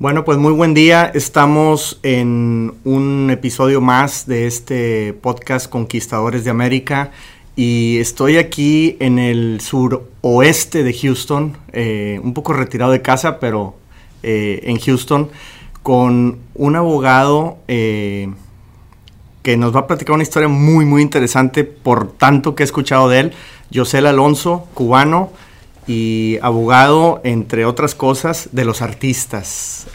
Bueno, pues muy buen día. Estamos en un episodio más de este podcast Conquistadores de América y estoy aquí en el suroeste de Houston, eh, un poco retirado de casa, pero eh, en Houston, con un abogado eh, que nos va a platicar una historia muy, muy interesante por tanto que he escuchado de él, José Alonso, cubano y abogado, entre otras cosas, de los artistas.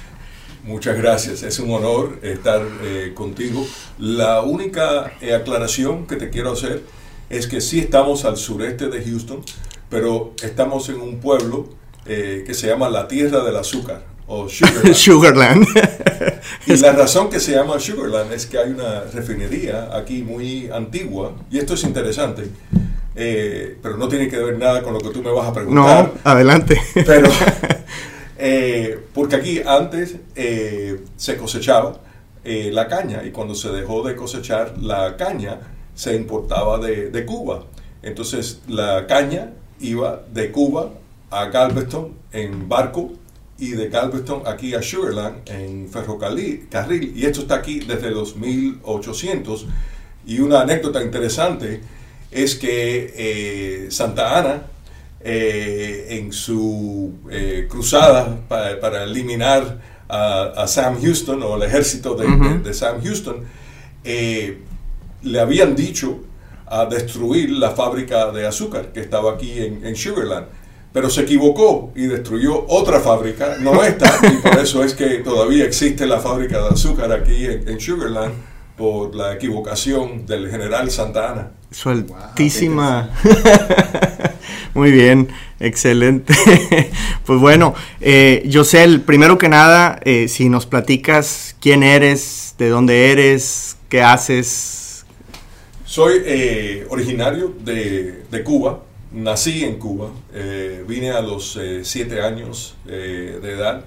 Muchas gracias, es un honor estar eh, contigo. La única eh, aclaración que te quiero hacer es que sí estamos al sureste de Houston, pero estamos en un pueblo eh, que se llama la Tierra del Azúcar o Sugarland. Sugarland. y la razón que se llama Sugarland es que hay una refinería aquí muy antigua, y esto es interesante, pero no tiene que ver nada con lo que tú me vas a preguntar. No, adelante. Pero Eh, porque aquí antes eh, se cosechaba eh, la caña y cuando se dejó de cosechar la caña se importaba de, Cuba. Entonces la caña iba de Cuba a Galveston en barco y de Galveston aquí a Sugarland en ferrocarril. Y esto está aquí desde los 1800. Y una anécdota interesante es que Santa Ana eh, en su eh, cruzada para, eliminar a, Sam Houston o el ejército de, Sam Houston, eh, le habían dicho a destruir la fábrica de azúcar que estaba aquí en, Sugarland. Pero se equivocó y destruyó otra fábrica, no esta, y por eso es que todavía existe la fábrica de azúcar aquí en, Sugarland por la equivocación del general Santa Ana. Sueltísima. Muy bien, excelente. pues bueno, eh, José, primero que nada, eh, si nos platicas quién eres, de dónde eres, qué haces. Soy eh, originario de, Cuba, nací en Cuba, eh, vine a los siete años de edad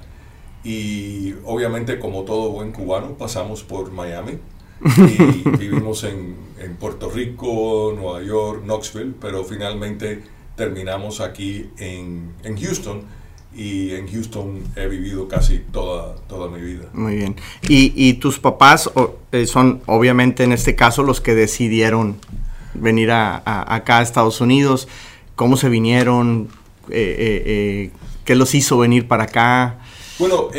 y obviamente como todo buen cubano pasamos por Miami y vivimos en, en Puerto Rico, Nueva York, Knoxville, pero finalmente terminamos aquí en, Houston y en Houston he vivido casi toda, toda mi vida. Muy bien. ¿Y, tus papás eh, son obviamente en este caso los que decidieron venir a, acá a Estados Unidos? ¿Cómo se vinieron? Eh, eh, ¿Qué los hizo venir para acá? Bueno,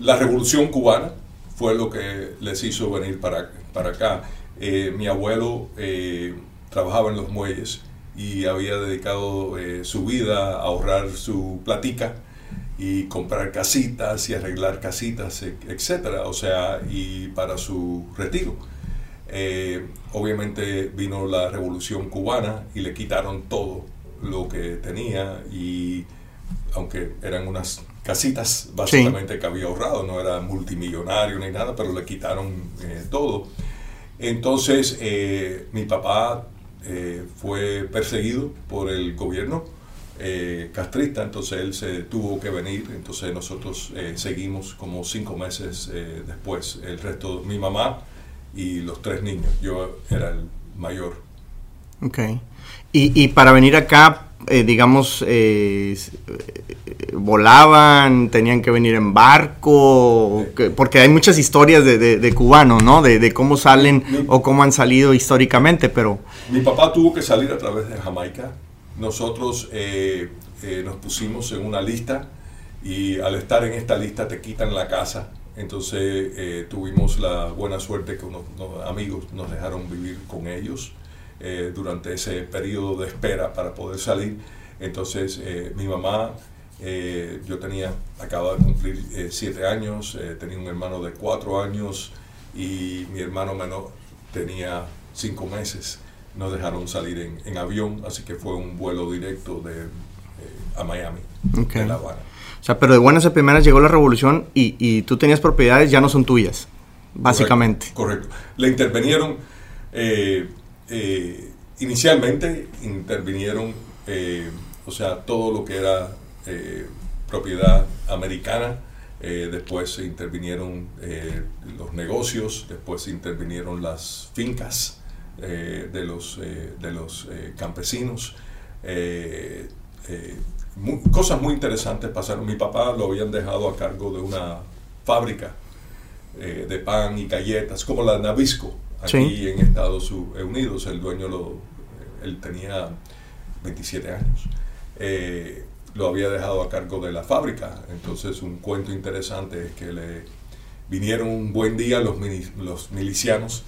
la revolución cubana fue lo que les hizo venir para, para acá. mi abuelo trabajaba en los muelles y había dedicado eh, su vida a ahorrar su platica y comprar casitas y arreglar casitas, e, etcétera, o sea, y para su retiro. Eh, obviamente vino la revolución cubana y le quitaron todo lo que tenía y aunque eran unas casitas básicamente que había ahorrado, no era multimillonario ni nada, pero le quitaron eh, todo. Entonces mi papá eh, fue perseguido por el gobierno eh, castrista, entonces él se tuvo que venir, entonces nosotros eh, seguimos como cinco meses después, el resto, mi mamá y los tres niños, yo era el mayor. Ok. Y, y para venir acá, digamos, volaban, tenían que venir en barco, porque hay muchas historias de, de, cubanos, ¿no? De, cómo salen o cómo han salido históricamente, pero... Mi papá tuvo que salir a través de Jamaica. Nosotros eh, eh, nos pusimos en una lista y al estar en esta lista te quitan la casa. Entonces eh, tuvimos la buena suerte que unos, amigos nos dejaron vivir con ellos durante ese periodo de espera para poder salir. Entonces mi mamá eh, yo tenía, acababa de cumplir eh, siete años, eh, tenía un hermano de cuatro años y mi hermano menor tenía cinco meses. Nos dejaron salir en, avión, así que fue un vuelo directo de, a Miami, de La Habana. O sea, pero de buenas a primeras llegó la revolución y, y tú tenías propiedades, ya no son tuyas, básicamente. Correcto. Le intervinieron, inicialmente intervinieron, o sea, todo lo que era eh, propiedad americana, eh, después se intervinieron eh, los negocios, después se intervinieron las fincas de los, de los campesinos. cosas muy interesantes pasaron. Mi papá lo habían dejado a cargo de una fábrica eh, de pan y galletas, como la Nabisco, aquí en Estados Unidos. El dueño lo, él tenía 27 años. Eh, lo había dejado a cargo de la fábrica. Entonces un cuento interesante es que le vinieron un buen día los, los milicianos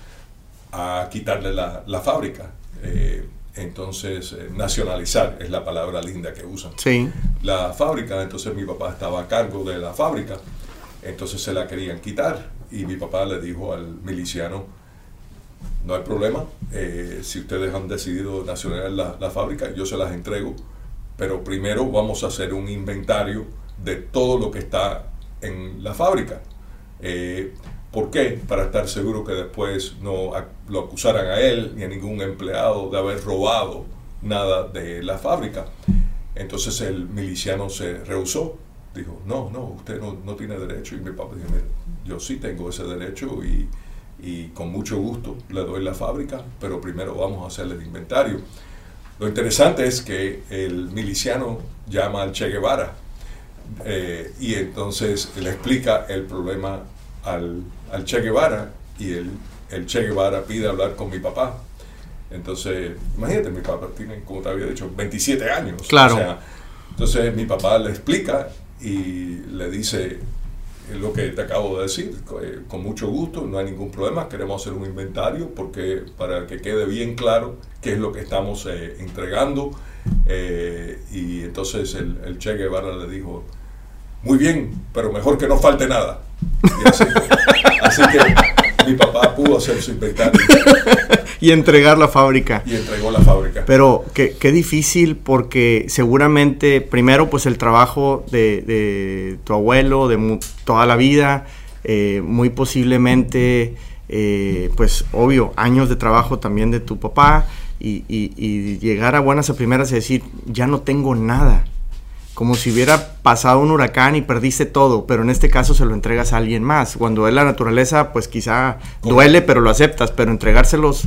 a quitarle la, la fábrica. Eh, entonces, eh, nacionalizar es la palabra linda que usan. Sí. La fábrica, entonces mi papá estaba a cargo de la fábrica, entonces se la querían quitar y mi papá le dijo al miliciano, no hay problema, eh, si ustedes han decidido nacionalizar la, fábrica, yo se las entrego, pero primero vamos a hacer un inventario de todo lo que está en la fábrica. Eh, ¿Por qué? Para estar seguro que después no lo acusaran a él ni a ningún empleado de haber robado nada de la fábrica. Entonces el miliciano se rehusó. Dijo, no, no, usted no, tiene derecho. Y mi papá dijo, yo sí tengo ese derecho y, y con mucho gusto le doy la fábrica, pero primero vamos a hacerle el inventario. Lo interesante es que el miliciano llama al Che Guevara eh, y entonces le explica el problema al, al Che Guevara y el, el, Che Guevara pide hablar con mi papá. Entonces, imagínate, mi papá tiene, como te había dicho, 27 años. Claro. entonces mi papá le explica y le dice lo que te acabo de decir, eh, con mucho gusto, no hay ningún problema, queremos hacer un inventario porque para que quede bien claro qué es lo que estamos eh, entregando. Eh, y entonces el, el Che Guevara le dijo, muy bien, pero mejor que no falte nada. Así, que mi papá pudo hacer su inventario. Y entregar la fábrica. Y entregó la fábrica. Pero qué, qué difícil porque seguramente, primero, pues el trabajo de, tu abuelo, de toda la vida, eh, muy posiblemente, eh, pues obvio, años de trabajo también de tu papá. Y, y llegar a buenas a primeras y decir, ya no tengo nada como si hubiera pasado un huracán y perdiste todo, pero en este caso se lo entregas a alguien más. Cuando es la naturaleza, pues quizá duele, pero lo aceptas, pero entregárselos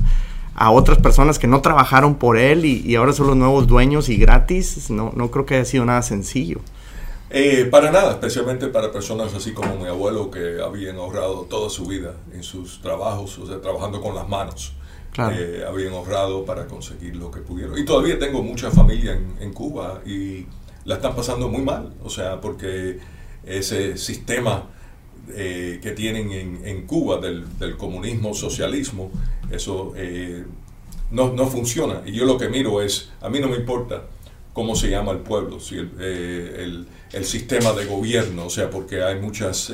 a otras personas que no trabajaron por él y, ahora son los nuevos dueños y gratis, no, no creo que haya sido nada sencillo. Eh, para nada, especialmente para personas así como mi abuelo que habían ahorrado toda su vida en sus trabajos, o sea, trabajando con las manos. Claro. Eh, habían ahorrado para conseguir lo que pudieron. Y todavía tengo mucha familia en, en Cuba y la están pasando muy mal, o sea, porque ese sistema eh, que tienen en, Cuba del, comunismo, socialismo, eso eh, no, funciona. Y yo lo que miro es, a mí no me importa cómo se llama el pueblo, si el, eh, sistema de gobierno, o sea, porque hay muchas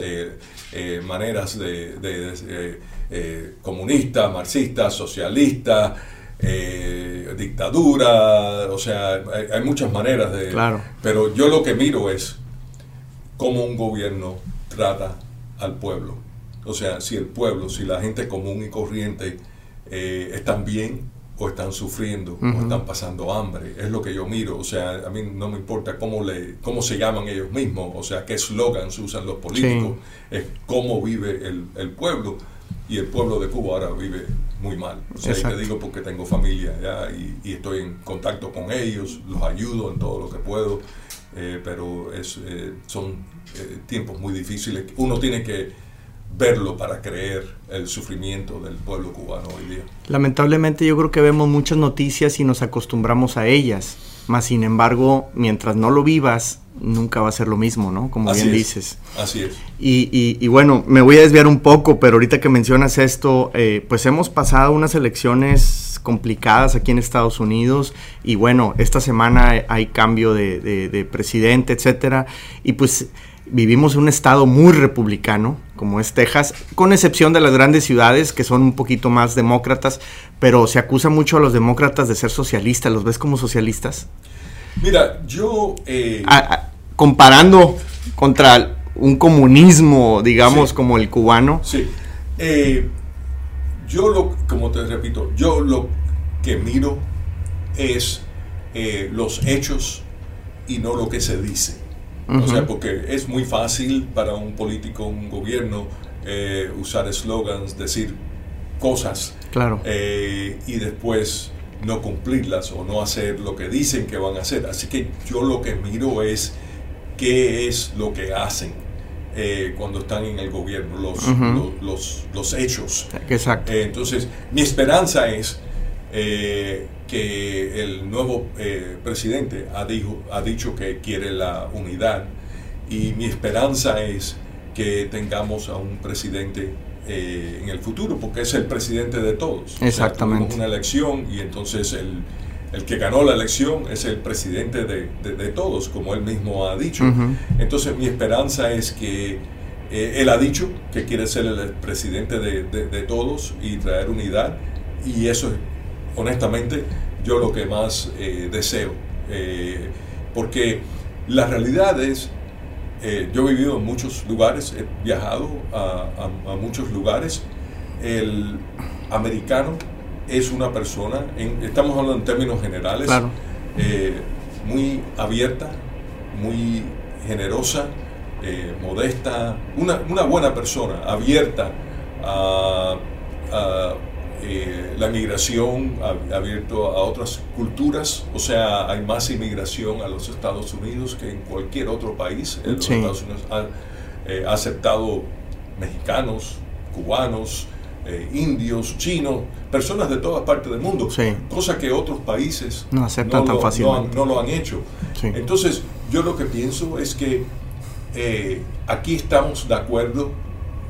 maneras de, de comunista, marxista, socialista, eh, dictadura, o sea, hay, muchas maneras de... Claro. Pero yo lo que miro es cómo un gobierno trata al pueblo. O sea, si el pueblo, si la gente común y corriente eh, están bien o están sufriendo o están pasando hambre. Es lo que yo miro. O sea, a mí no me importa cómo, le, cómo se llaman ellos mismos, o sea, qué slogans usan los políticos, es cómo vive el, el pueblo y el pueblo de Cuba ahora vive muy mal. O sea, te digo porque tengo familia allá y, estoy en contacto con ellos, los ayudo en todo lo que puedo, eh, pero es, eh, son eh, tiempos muy difíciles. Uno tiene que verlo para creer el sufrimiento del pueblo cubano hoy día. Lamentablemente yo creo que vemos muchas noticias y nos acostumbramos a ellas, más sin embargo, mientras no lo vivas, nunca va a ser lo mismo, ¿no? Como bien dices. Así es. Y, bueno, me voy a desviar un poco, pero ahorita que mencionas esto, eh, pues hemos pasado unas elecciones complicadas aquí en Estados Unidos y bueno, esta semana hay cambio de, presidente, etcétera, y pues vivimos en un estado muy republicano, como es Texas, con excepción de las grandes ciudades que son un poquito más demócratas, pero se acusa mucho a los demócratas de ser socialistas, ¿los ves como socialistas? Mira, yo... Eh, comparando contra un comunismo, digamos, como el cubano. Sí. Eh, yo lo, como te repito, yo lo que miro es eh, los hechos y no lo que se dice. O sea, porque es muy fácil para un político, un gobierno, usar eslogans, decir cosas. Claro. y después no cumplirlas o no hacer lo que dicen que van a hacer. Así que yo lo que miro es qué es lo que hacen eh, cuando están en el gobierno, los, los, los, hechos. Exacto. Eh, entonces, mi esperanza es eh, que el nuevo presidente ha, dijo, ha dicho que quiere la unidad y mi esperanza es que tengamos a un presidente eh, en el futuro, porque es el presidente de todos. Exactamente. una elección y entonces el, el, que ganó la elección es el presidente de, de, todos, como él mismo ha dicho. Entonces mi esperanza es que eh, él ha dicho que quiere ser el presidente de, de, todos y traer unidad y eso es honestamente yo lo que más eh, deseo. porque la realidad es eh, yo he vivido en muchos lugares, he viajado a, muchos lugares. El americano es una persona, estamos hablando en términos generales, eh, muy abierta, muy generosa, eh, modesta, una, una, buena persona, abierta a eh, la migración ha abierto a otras culturas, o sea, hay más inmigración a los Estados Unidos que en cualquier otro país. Los Estados Unidos han eh, aceptado mexicanos, cubanos, eh, indios, chinos, personas de todas partes del mundo, cosa que otros países no aceptan tan fácilmente. No, lo han hecho. Entonces, yo lo que pienso es que aquí estamos de acuerdo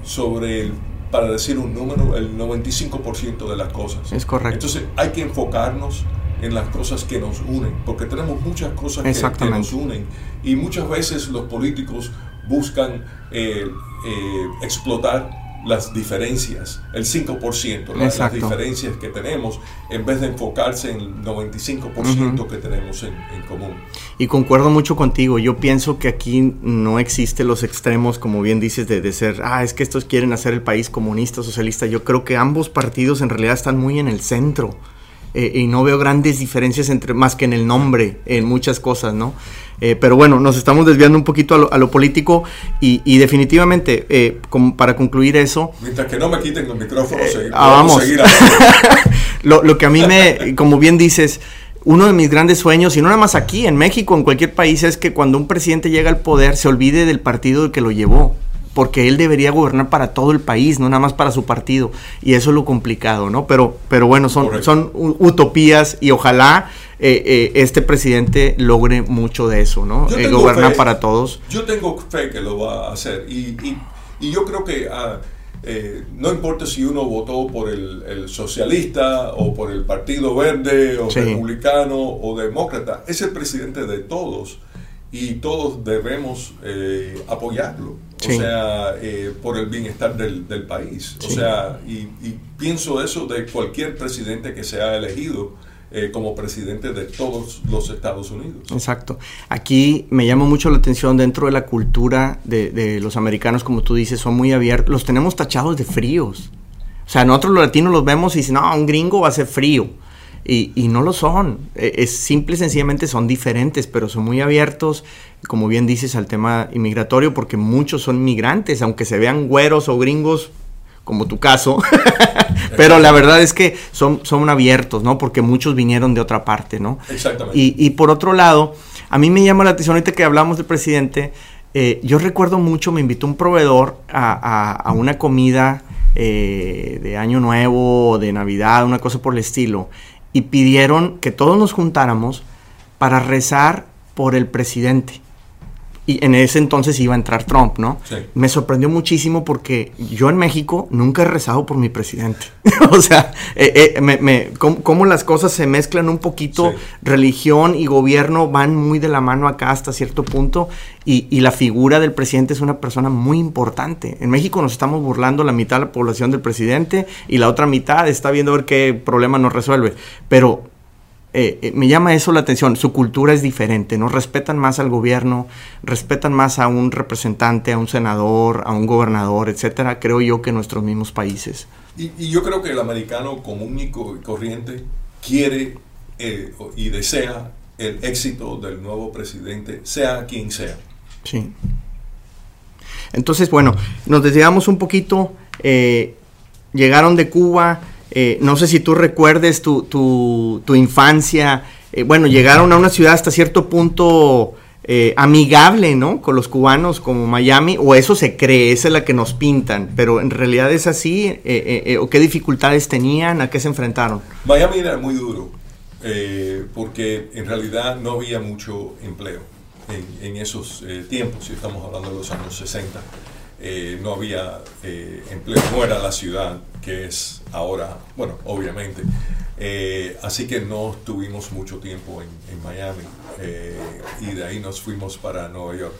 sobre el para decir un número, el 95% de las cosas. Es correcto. Entonces hay que enfocarnos en las cosas que nos unen, porque tenemos muchas cosas que, nos unen y muchas veces los políticos buscan eh, eh, explotar las diferencias, el 5%, las, diferencias que tenemos, en vez de enfocarse en el 95% que tenemos en, común. Y concuerdo mucho contigo, yo pienso que aquí no existen los extremos, como bien dices, de, de, ser, ah, es que estos quieren hacer el país comunista, socialista, yo creo que ambos partidos en realidad están muy en el centro. Eh, y no veo grandes diferencias entre más que en el nombre, en muchas cosas, ¿no? Eh, pero bueno, nos estamos desviando un poquito a lo, político y, definitivamente, eh, como para concluir eso... Mientras que no me quiten los micrófonos, ah, vamos. seguir lo, lo que a mí me, como bien dices, uno de mis grandes sueños, y no nada más aquí, en México, en cualquier país, es que cuando un presidente llega al poder se olvide del partido que lo llevó porque él debería gobernar para todo el país, no nada más para su partido. Y eso es lo complicado, ¿no? Pero, pero bueno, son, son utopías y ojalá eh, eh, este presidente logre mucho de eso, ¿no? Eh, gobernar para todos. Yo tengo fe que lo va a hacer y, y, yo creo que... Ah, no importa si uno votó por el, socialista o por el Partido Verde o republicano o demócrata, es el presidente de todos y todos debemos apoyarlo. O sea, eh, por el bienestar del, del país. O sea, y, pienso eso de cualquier presidente que sea elegido. Eh, como presidente de todos los Estados Unidos. Exacto. Aquí me llama mucho la atención dentro de la cultura de, de, los americanos, como tú dices, son muy abiertos. Los tenemos tachados de fríos. O sea, nosotros los latinos los vemos y dicen, no, un gringo va a ser frío. Y, y, no lo son. E, es simple y sencillamente son diferentes, pero son muy abiertos, como bien dices, al tema inmigratorio, porque muchos son migrantes, aunque se vean güeros o gringos, como tu caso. pero la verdad es que son, son abiertos, ¿no? Porque muchos vinieron de otra parte, ¿no? Exactamente. Y, y por otro lado, a mí me llama la atención ahorita que hablamos del presidente. Eh, yo recuerdo mucho, me invitó un proveedor a, a, una comida eh, de Año Nuevo, de Navidad, una cosa por el estilo y pidieron que todos nos juntáramos para rezar por el presidente. Y en ese entonces iba a entrar Trump, ¿no? Me sorprendió muchísimo porque yo en México nunca he rezado por mi presidente. o sea, eh, eh, me, cómo, las cosas se mezclan un poquito, religión y gobierno van muy de la mano acá hasta cierto punto. Y, y, la figura del presidente es una persona muy importante. En México nos estamos burlando la mitad de la población del presidente y la otra mitad está viendo a ver qué problema nos resuelve. Pero eh, eh, me llama eso la atención, su cultura es diferente, ¿no? Respetan más al gobierno, respetan más a un representante, a un senador, a un gobernador, etcétera, creo yo que nuestros mismos países. Y, yo creo que el americano común y corriente quiere eh, y desea el éxito del nuevo presidente, sea quien sea. Sí. Entonces, bueno, nos desviamos un poquito, llegaron de Cuba, Eh, no sé si tú recuerdes tu, tu, tu infancia. Eh, bueno, llegaron a una ciudad hasta cierto punto eh, amigable, ¿no? Con los cubanos como Miami, o eso se cree, esa es la que nos pintan, pero en realidad es así, o qué dificultades tenían, a qué se enfrentaron. Miami era muy duro, porque en realidad no había mucho empleo en, en esos tiempos, si estamos hablando de los años 60. Eh, no había eh, empleo, no era la ciudad que es ahora, bueno, obviamente. Eh, así que no tuvimos mucho tiempo en, Miami y de ahí nos fuimos para Nueva York.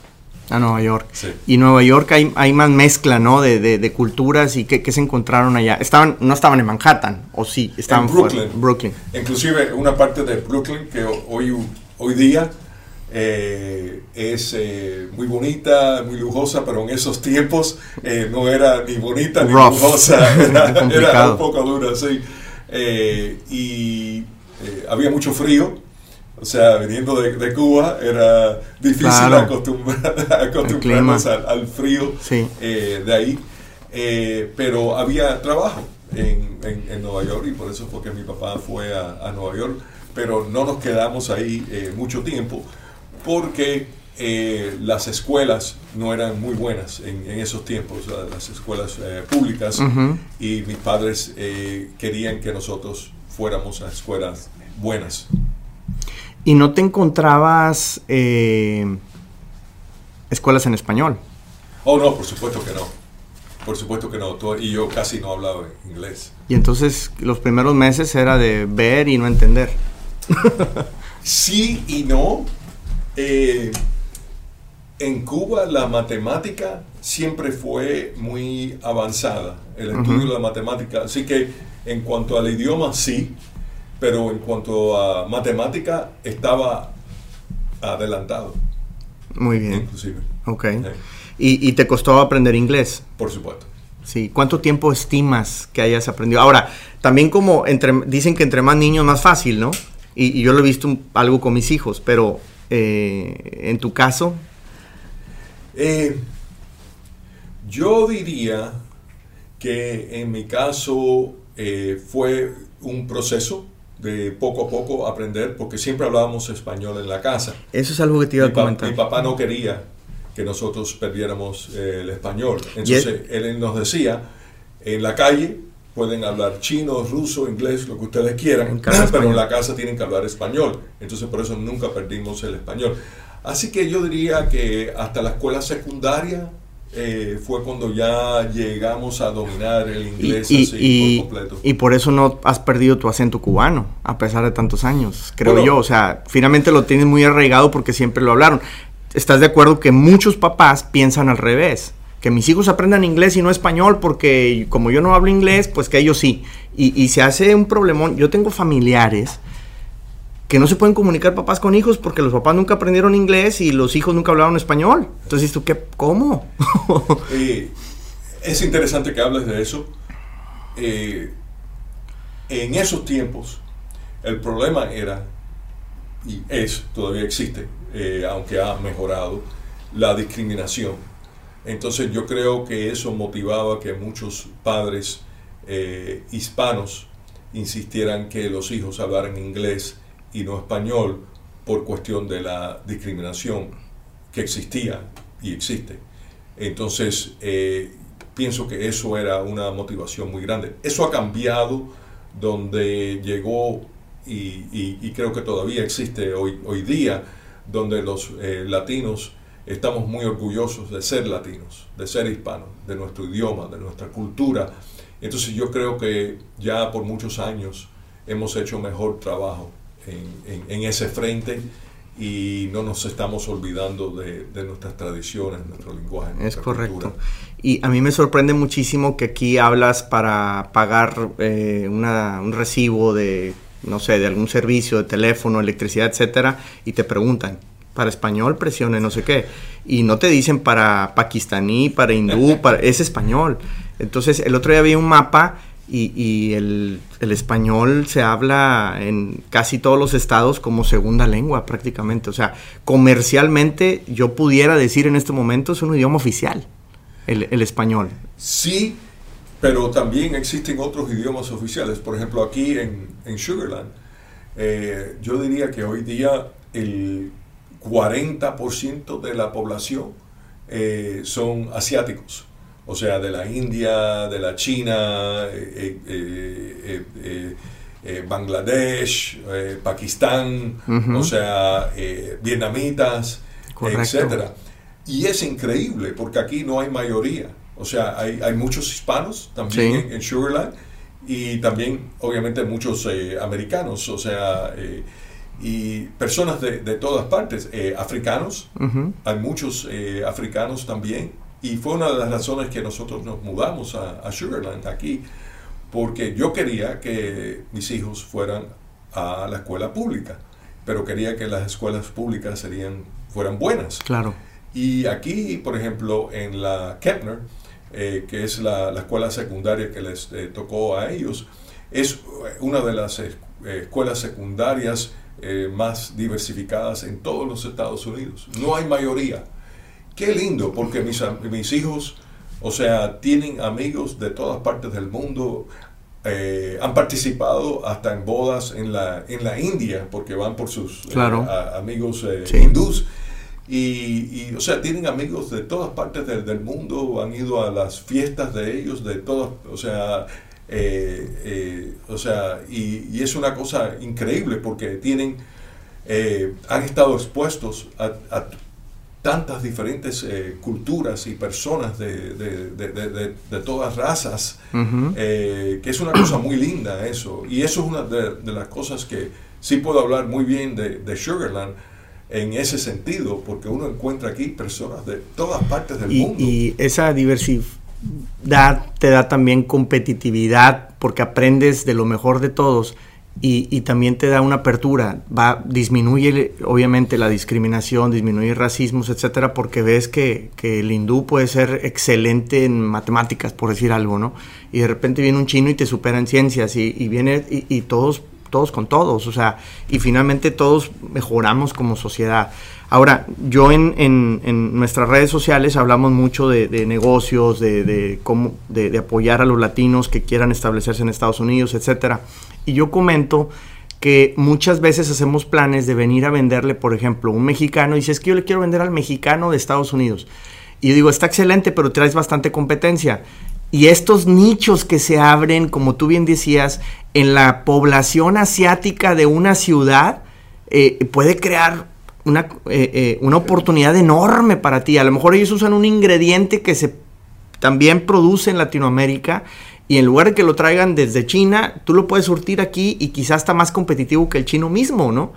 A Nueva York. Y Nueva York hay, hay más mezcla, ¿no? De, de, culturas y qué, se encontraron allá. Estaban, no estaban en Manhattan, o sí, estaban en Brooklyn. Brooklyn. Inclusive una parte de Brooklyn que hoy, hoy día eh, es eh, muy bonita, muy lujosa, pero en esos tiempos eh, no era ni bonita ni lujosa, era, un poco dura, sí. y había mucho frío, o sea, viniendo de, Cuba era difícil acostumbrarnos al, frío de ahí, pero había trabajo en, en, Nueva York y por eso fue que mi papá fue a, a Nueva York, pero no nos quedamos ahí mucho tiempo porque eh, las escuelas no eran muy buenas en, esos tiempos, las escuelas eh, públicas, y mis padres eh, querían que nosotros fuéramos a escuelas buenas. ¿Y no te encontrabas escuelas en español? Oh, no, por supuesto que no. Por supuesto que no. Y yo casi no hablaba inglés. Y entonces los primeros meses era de ver y no entender. sí y no eh, en Cuba la matemática siempre fue muy avanzada, el estudio de la matemática. Así que en cuanto al idioma, sí, pero en cuanto a matemática estaba adelantado. Muy bien. Inclusive. Ok. ¿Y, te costó aprender inglés? Por supuesto. Sí. ¿Cuánto tiempo estimas que hayas aprendido? Ahora, también como entre, dicen que entre más niños más fácil, ¿no? Y, yo lo he visto algo con mis hijos, pero eh, en tu caso? Eh, yo diría que en mi caso eh, fue un proceso de poco a poco aprender, porque siempre hablábamos español en la casa. Eso es algo que te iba a comentar. Mi papá no quería que nosotros perdiéramos el español. Entonces él nos decía, en la calle pueden hablar chino, ruso, inglés, lo que ustedes quieran, pero en la casa tienen que hablar español. Entonces por eso nunca perdimos el español. Así que yo diría que hasta la escuela secundaria eh, fue cuando ya llegamos a dominar el inglés y, así por completo. Y por eso no has perdido tu acento cubano, a pesar de tantos años, creo yo. O sea, finalmente lo tienes muy arraigado porque siempre lo hablaron. ¿Estás de acuerdo que muchos papás piensan al revés? Mis hijos aprendan inglés y no español, porque como yo no hablo inglés, pues que ellos sí. Y, se hace un problemón. Yo tengo familiares que no se pueden comunicar papás con hijos porque los papás nunca aprendieron inglés y los hijos nunca hablaron español. Entonces, ¿tú qué? ¿Cómo? Es interesante que hables de eso. En esos tiempos, el problema era, y es, todavía existe, eh, aunque ha mejorado, la discriminación entonces yo creo que eso motivaba que muchos padres eh, hispanos insistieran que los hijos hablaran inglés y no español por cuestión de la discriminación que existía y existe. Entonces eh, pienso que eso era una motivación muy grande. Eso ha cambiado donde llegó y, creo que todavía existe hoy, día, donde los eh, latinos estamos muy orgullosos de ser latinos, de ser hispanos, de nuestro idioma, de nuestra cultura. Entonces yo creo que ya por muchos años hemos hecho mejor trabajo en, ese frente y no nos estamos olvidando de, nuestras tradiciones, nuestro lenguaje. Es correcto. Y a mí me sorprende muchísimo que aquí hablas para pagar eh, un recibo de, no sé, de algún servicio de teléfono, electricidad, etcétera, y te preguntan, para español presione no sé qué. Y no te dicen para pakistaní, para hindú, para, es español. Entonces, el otro día vi un mapa y, el, español se habla en casi todos los estados como segunda lengua prácticamente. O sea, comercialmente yo pudiera decir en este momento es un idioma oficial, el, el español. Sí, pero también existen otros idiomas oficiales. Por ejemplo, aquí en, en Sugarland, eh, yo diría que hoy día el 40% de la población eh, son asiáticos. O sea, de la India, de la China, Bangladesh, Pakistán, o sea, vietnamitas, etcétera. Y es increíble porque aquí no hay mayoría. O sea, hay, hay muchos hispanos también en, Sugarland y también, obviamente, muchos eh, americanos, o sea, eh, y personas de, de todas partes, eh, africanos, hay muchos africanos también. Y fue una de las razones que nosotros nos mudamos a, a Sugarland aquí, porque yo quería que mis hijos fueran a la escuela pública, pero quería que las escuelas públicas serían, fueran buenas. Claro. Y aquí, por ejemplo, en la Kepner, eh, que es la, escuela secundaria que les eh, tocó a ellos, es una de las eh, escuelas secundarias más diversificadas en todos los Estados Unidos. No hay mayoría. Qué lindo, porque mis, mis hijos, o sea, tienen amigos de todas partes del mundo, han participado hasta en bodas en la, en la India, porque van por sus amigos hindús. Y, o sea, tienen amigos de todas partes del, mundo, han ido a las fiestas de ellos, de todas, o sea, eh, eh, o sea, y, es una cosa increíble porque tienen, eh, han estado expuestos a, tantas diferentes culturas y personas de, de, todas razas, que es una cosa muy linda eso. Y eso es una de, las cosas que sí puedo hablar muy bien de Sugarland en ese sentido, porque uno encuentra aquí personas de todas partes del mundo. Y esa diversidad te da también competitividad, porque aprendes de lo mejor de todos. Y, también te da una apertura, va, disminuye obviamente la discriminación, disminuye racismos, etcétera, porque ves que, el hindú puede ser excelente en matemáticas, por decir algo, ¿no? Y de repente viene un chino y te supera en ciencias, y, viene, y todos todos con todos, o sea, y finalmente todos mejoramos como sociedad. Ahora, yo en, en, nuestras redes sociales hablamos mucho de, negocios, de, cómo, de, apoyar a los latinos que quieran establecerse en Estados Unidos, etcétera. Y yo comento que muchas veces hacemos planes de venir a venderle, por ejemplo, un mexicano, y dice, es que yo le quiero vender al mexicano de Estados Unidos. Y yo digo, está excelente, pero traes bastante competencia. Y estos nichos que se abren, como tú bien decías, en la población asiática de una ciudad, eh, puede crear una, eh, eh, una, oportunidad enorme para ti. A lo mejor ellos usan un ingrediente que se también produce en Latinoamérica y en lugar de que lo traigan desde China, tú lo puedes surtir aquí y quizás está más competitivo que el chino mismo, ¿no?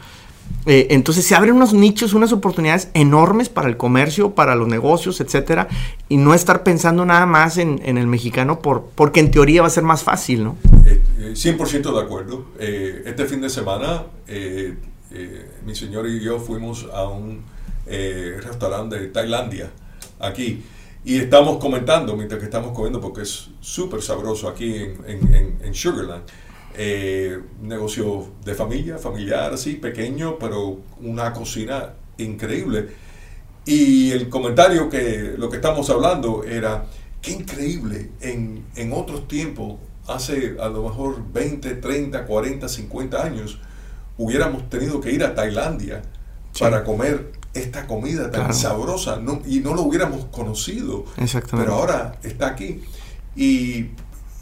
Eh, entonces se abren unos nichos, unas oportunidades enormes para el comercio, para los negocios, etcétera, y no estar pensando nada más en, el mexicano por, porque en teoría va a ser más fácil, ¿no? 100% eh, de acuerdo. Eh, este fin de semana, mi señor y yo fuimos a un restaurante de Tailandia, aquí, y estamos comentando mientras que estamos comiendo, porque es súper sabroso aquí en Sugarland. Eh, negocio de familia, familiar, así, pequeño, pero una cocina increíble. Y el comentario que lo que estamos hablando era, qué increíble, en, en otros tiempos, hace a lo mejor 20, 30, 40, 50 años, hubiéramos tenido que ir a Tailandia para comer esta comida tan sabrosa y no lo hubiéramos conocido. Pero ahora está aquí. Y,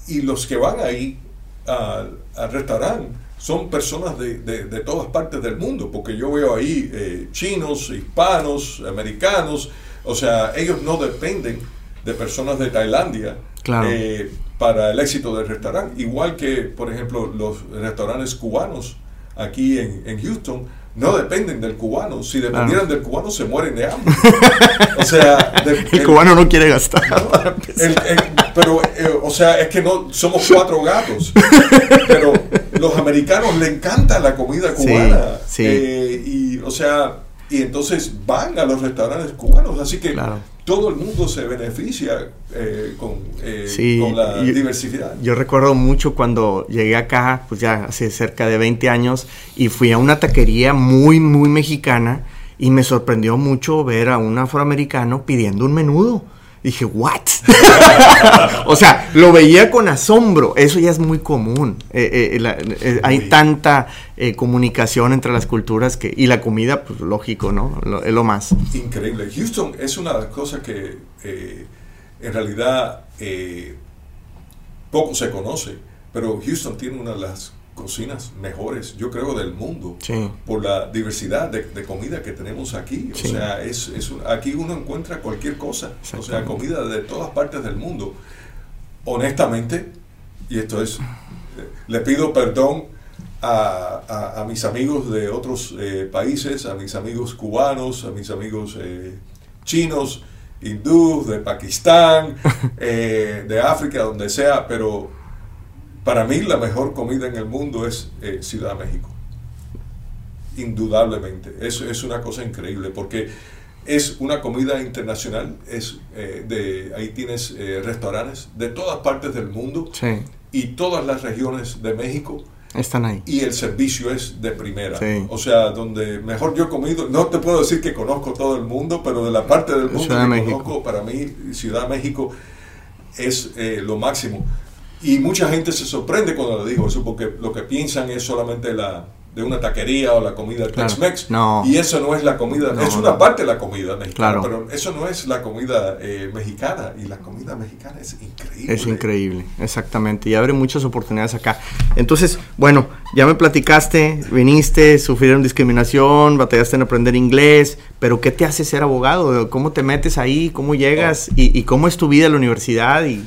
y los que van ahí al, restaurante son personas de, de, todas partes del mundo, porque yo veo ahí eh, chinos, hispanos, americanos, o sea, ellos no dependen de personas de Tailandia eh, para el éxito del restaurante, igual que, por ejemplo, los restaurantes cubanos aquí en, en Houston no dependen del cubano. Si dependieran del cubano, se mueren de hambre. O sea, el, cubano no quiere gastar. pero, eh, o sea, es que no somos cuatro gatos. Pero los americanos le encanta la comida cubana. Eh, y, o sea, y entonces van a los restaurantes cubanos. Así que todo el mundo se beneficia eh, con, eh, con, la diversidad. Yo recuerdo mucho cuando llegué acá, pues ya hace cerca de 20 años, y fui a una taquería muy, muy mexicana, y me sorprendió mucho ver a un afroamericano pidiendo un menudo. Dije, ¿what? o sea, lo veía con asombro. Eso ya es muy común. Eh, eh, eh, hay tanta comunicación entre las culturas que y la comida, pues lógico, ¿no? es lo más. Increíble. Houston es una de las cosas que en realidad poco se conoce, pero Houston tiene una de las cocinas mejores, yo creo, del mundo, por la diversidad de, comida que tenemos aquí. O sea, es, aquí uno encuentra cualquier cosa, o sea, comida de todas partes del mundo. Honestamente, y esto es, le pido perdón a, mis amigos de otros eh, países, a mis amigos cubanos, a mis amigos eh, chinos, hindús, de Pakistán, eh, de África, donde sea, pero para mí la mejor comida en el mundo es eh, Ciudad de México. Indudablemente. Eso es una cosa increíble porque es una comida internacional. Es, eh, de, ahí tienes eh, restaurantes de todas partes del mundo y todas las regiones de México. Están ahí. Y el servicio es de primera. O sea, donde mejor yo he comido, no te puedo decir que conozco todo el mundo, pero de la parte del mundo que conozco, para mí Ciudad de México es lo máximo. Y mucha gente se sorprende cuando le digo eso, porque lo que piensan es solamente la de una taquería o la comida Tex-Mex. Y eso no es la comida, es una parte de la comida mexicana, pero eso no es la comida eh, mexicana. Y la comida mexicana es increíble. Es increíble, exactamente. Y abre muchas oportunidades acá. Entonces, bueno, ya me platicaste, viniste, sufrieron discriminación, batallaste en aprender inglés, pero ¿qué te hace ser abogado? ¿Cómo te metes ahí? ¿Cómo llegas? Y, ¿Y, cómo es tu vida en la universidad? Y...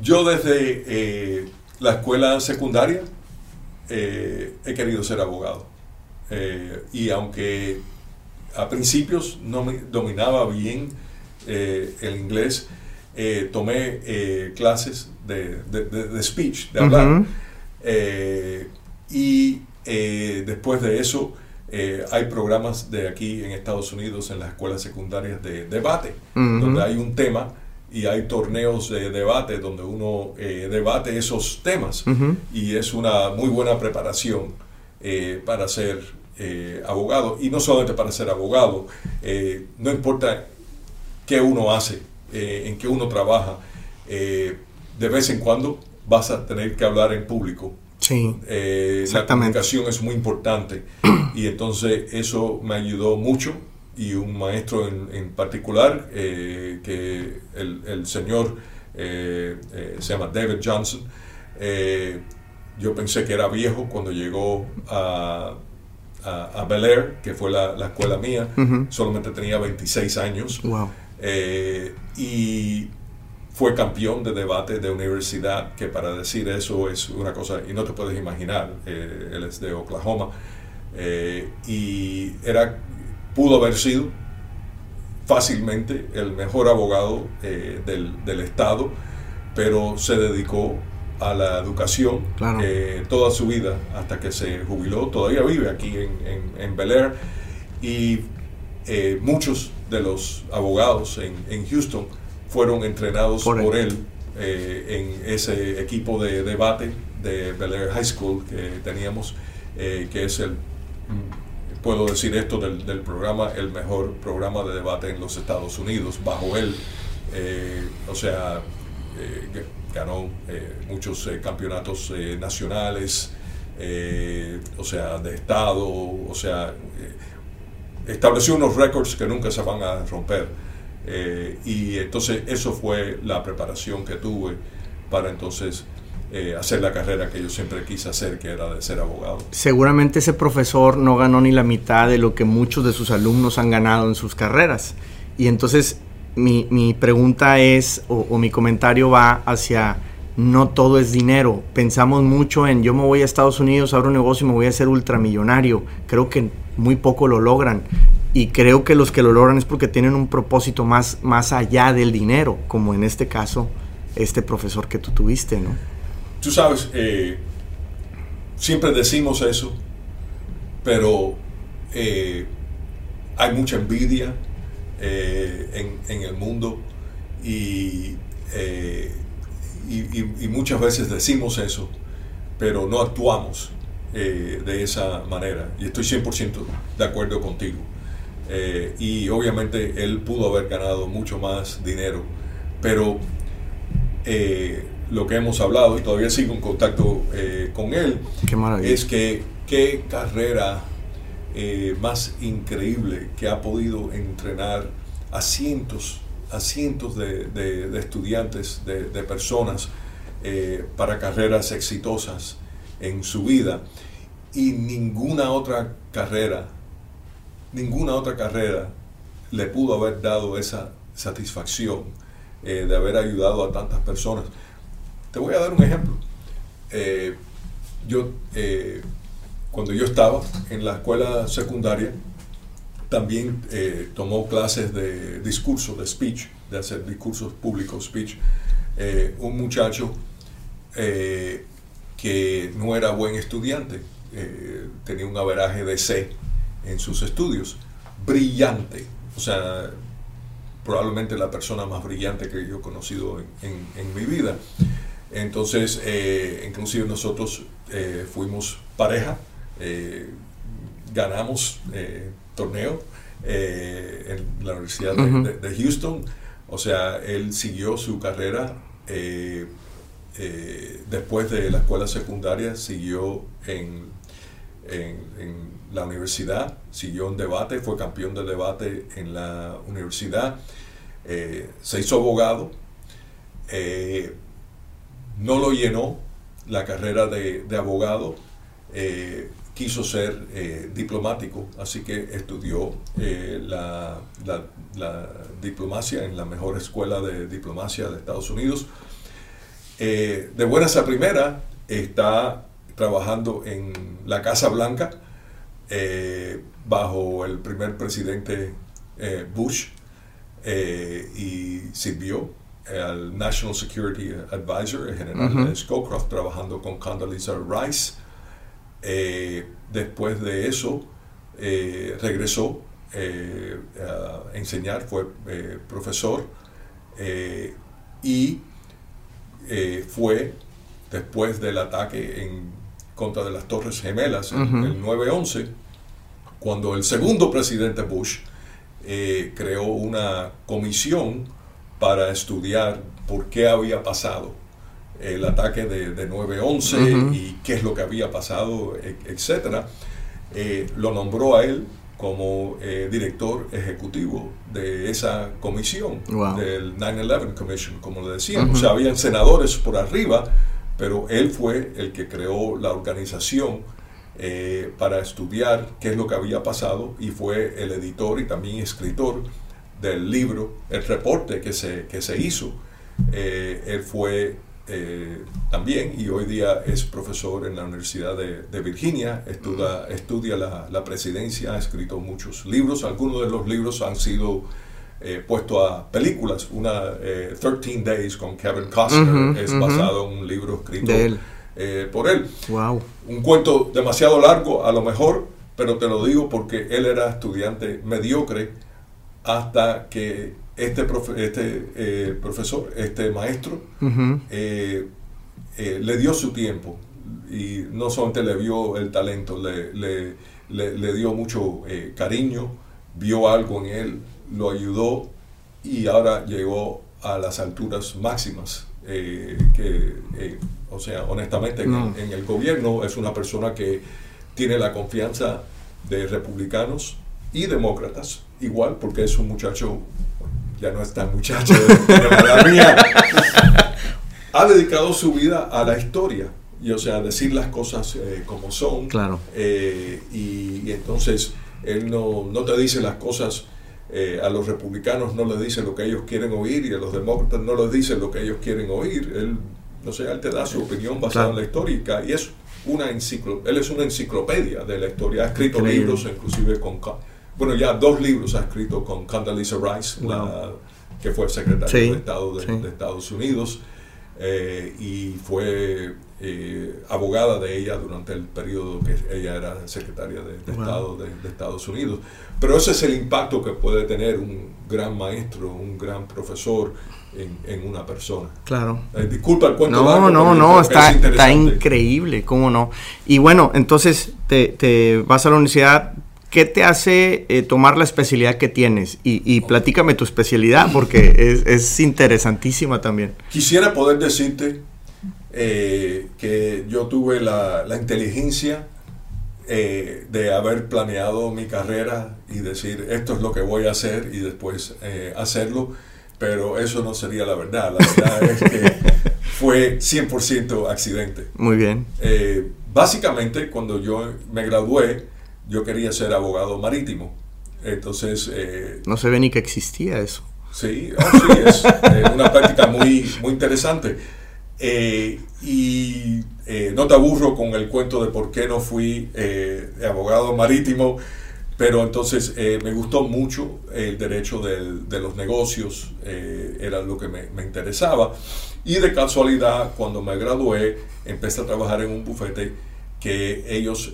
Yo desde eh, la escuela secundaria eh, he querido ser abogado. Eh, y aunque a principios no me dominaba bien el inglés, tomé clases de, speech, de hablar. y después de eso, hay programas de aquí en Estados Unidos en las escuelas secundarias de debate, donde hay un tema y hay torneos de debate donde uno eh, debate esos temas. Y es una muy buena preparación eh, para ser eh, abogado. Y no solamente para ser abogado, no importa qué uno hace, en qué uno trabaja, de vez en cuando vas a tener que hablar en público. Sí, la comunicación es muy importante. Y entonces eso me ayudó mucho y un maestro en, particular, eh, que el, señor eh, eh, se llama David Johnson. yo pensé que era viejo cuando llegó a, a, Bel Air, que fue la, escuela mía, solamente tenía 26 años. y fue campeón de debate de universidad, que para decir eso es una cosa, y no te puedes imaginar, él es de Oklahoma. y era pudo haber sido fácilmente el mejor abogado eh, del, Estado, pero se dedicó a la educación eh, toda su vida hasta que se jubiló. Todavía vive aquí en, en, Bel Air. Y eh, muchos de los abogados en, Houston fueron entrenados por, él, en ese equipo de debate de Bel Air High School que teníamos, que es el puedo decir esto del, programa, el mejor programa de debate en los Estados Unidos, bajo él. Eh, o sea, eh, ganó eh, muchos campeonatos nacionales, o sea, de Estado, o sea, estableció unos récords que nunca se van a romper. y entonces eso fue la preparación que tuve para entonces eh, hacer la carrera que yo siempre quise hacer, que era de ser abogado. Seguramente ese profesor no ganó ni la mitad de lo que muchos de sus alumnos han ganado en sus carreras. Y entonces mi, mi pregunta es, o, mi comentario va hacia, no todo es dinero. Pensamos mucho en, yo me voy a Estados Unidos, abro un negocio y me voy a hacer ultramillonario. Creo que muy poco lo logran. Y creo que los que lo logran es porque tienen un propósito más, más allá del dinero, como en este caso, este profesor que tú tuviste, ¿no? Tú sabes, eh, siempre decimos eso, pero eh, hay mucha envidia eh, en, el mundo y, muchas veces decimos eso, pero no actuamos de esa manera. Y estoy 100% de acuerdo contigo. y obviamente él pudo haber ganado mucho más dinero pero lo que hemos hablado, y todavía sigo en contacto eh, con él, es que qué carrera eh, más increíble que ha podido entrenar a cientos, a cientos de, estudiantes, de, personas, para carreras exitosas en su vida. Y ninguna otra carrera, ninguna otra carrera le pudo haber dado esa satisfacción eh, de haber ayudado a tantas personas. Te voy a dar un ejemplo. Eh, yo, eh, cuando yo estaba en la escuela secundaria, también tomó clases de discurso, de speech, de hacer discursos públicos, speech, un muchacho que no era buen estudiante, tenía un averaje de C en sus estudios, brillante, o sea, probablemente la persona más brillante que yo he conocido en, mi vida. Entonces, eh, inclusive nosotros eh, fuimos pareja, eh, ganamos torneo en la Universidad de, Houston, o sea, él siguió su carrera después de la escuela secundaria, siguió en, en la universidad, siguió en debate, fue campeón de debate en la universidad, eh, se hizo abogado, eh, no lo llenó la carrera de, abogado, eh, quiso ser diplomático, así que estudió la, diplomacia en la mejor escuela de diplomacia de Estados Unidos. de buenas a primera está trabajando en la Casa Blanca, eh, bajo el primer presidente eh, Bush eh, y sirvió al National Security Advisor, el general Scowcroft, trabajando con Condoleezza Rice. después de eso, regresó a enseñar, fue profesor y fue después del ataque en contra de las Torres Gemelas, en el 9-11, cuando el segundo presidente Bush eh, creó una comisión para estudiar por qué había pasado el ataque de, 9-11 y qué es lo que había pasado, e, etc. Eh, lo nombró a él como eh, director ejecutivo de esa comisión, del 9-11 Commission, como le decíamos. O sea, habían senadores por arriba, pero él fue el que creó la organización eh, para estudiar qué es lo que había pasado y fue el editor y también escritor del libro, el reporte que se, que se hizo. Eh, él fue eh, también y hoy día es profesor en la Universidad de, Virginia, estudia, estudia la, la, presidencia, ha escrito muchos libros, algunos de los libros han sido eh, puesto a películas. Una 13 eh, Days con Kevin Costner es basado en un libro escrito eh, por él. Wow. Un cuento demasiado largo, a lo mejor, pero te lo digo porque él era estudiante mediocre hasta que este, este profesor, este maestro, le dio su tiempo. Y no solamente le vio el talento, le, le, le dio mucho cariño, vio algo en él lo ayudó y ahora llegó a las alturas máximas. Eh, que, eh, o sea, honestamente, en, el gobierno es una persona que tiene la confianza de republicanos y demócratas, igual, porque es un muchacho, ya no es tan muchacho ha dedicado su vida a la historia y, o sea, decir las cosas eh, como son. Claro. Y, entonces, él no, no te dice las cosas eh, a los republicanos no les dice lo que ellos quieren oír y a los demócratas no les dice lo que ellos quieren oír. Él, no sé, él te da su opinión basada en la histórica y es una enciclo, él es una enciclopedia de la historia. Ha escrito libros, inclusive con, bueno, ya dos libros ha escrito con Condoleezza Rice, que fue secretaria de Estado de, Estados Unidos. Eh, y fue eh, abogada de ella durante el periodo que ella era secretaria de, Estado de, Estados Unidos. Pero ese es el impacto que puede tener un gran maestro, un gran profesor en, una persona. Claro. Eh, disculpa el cuento. No, no, no, está, está increíble, cómo no. Y bueno, entonces te, te vas a la universidad, ¿qué te hace eh, tomar la especialidad que tienes? Y, platícame tu especialidad porque es, interesantísima también. Quisiera poder decirte eh, que yo tuve la, inteligencia eh, de haber planeado mi carrera y decir esto es lo que voy a hacer y después hacerlo, pero eso no sería la verdad. La verdad es que fue 100% accidente. Muy bien. básicamente, cuando yo me gradué, yo quería ser abogado marítimo. Entonces... Eh, no se ve ni que existía eso. Sí, oh, sí es eh, una práctica muy, muy interesante. Eh, y no te aburro con el cuento de por qué no fui abogado marítimo, pero entonces me gustó mucho el derecho de los negocios, era lo que me, me, interesaba. Y de casualidad, cuando me gradué, empecé a trabajar en un bufete que ellos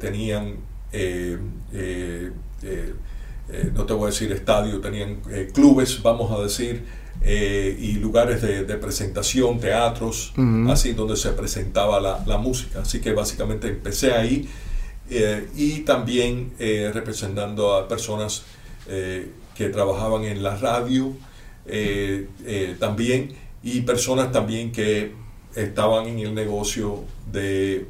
tenían eh, eh, eh, no te voy a decir estadio, tenían clubes, vamos a decir, y lugares de, presentación, teatros, así donde se presentaba la, música. Así que básicamente empecé ahí y también representando a personas que trabajaban en la radio también y personas también que estaban en el negocio de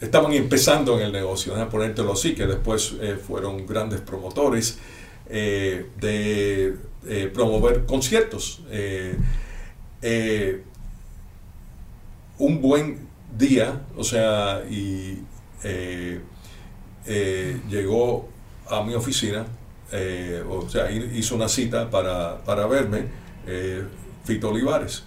estaban empezando en el negocio, a ponértelo así, que después eh, fueron grandes promotores eh, de eh, promover conciertos. un buen día, o sea, y llegó a mi oficina, o sea, hizo una cita para, para verme, Fito Olivares.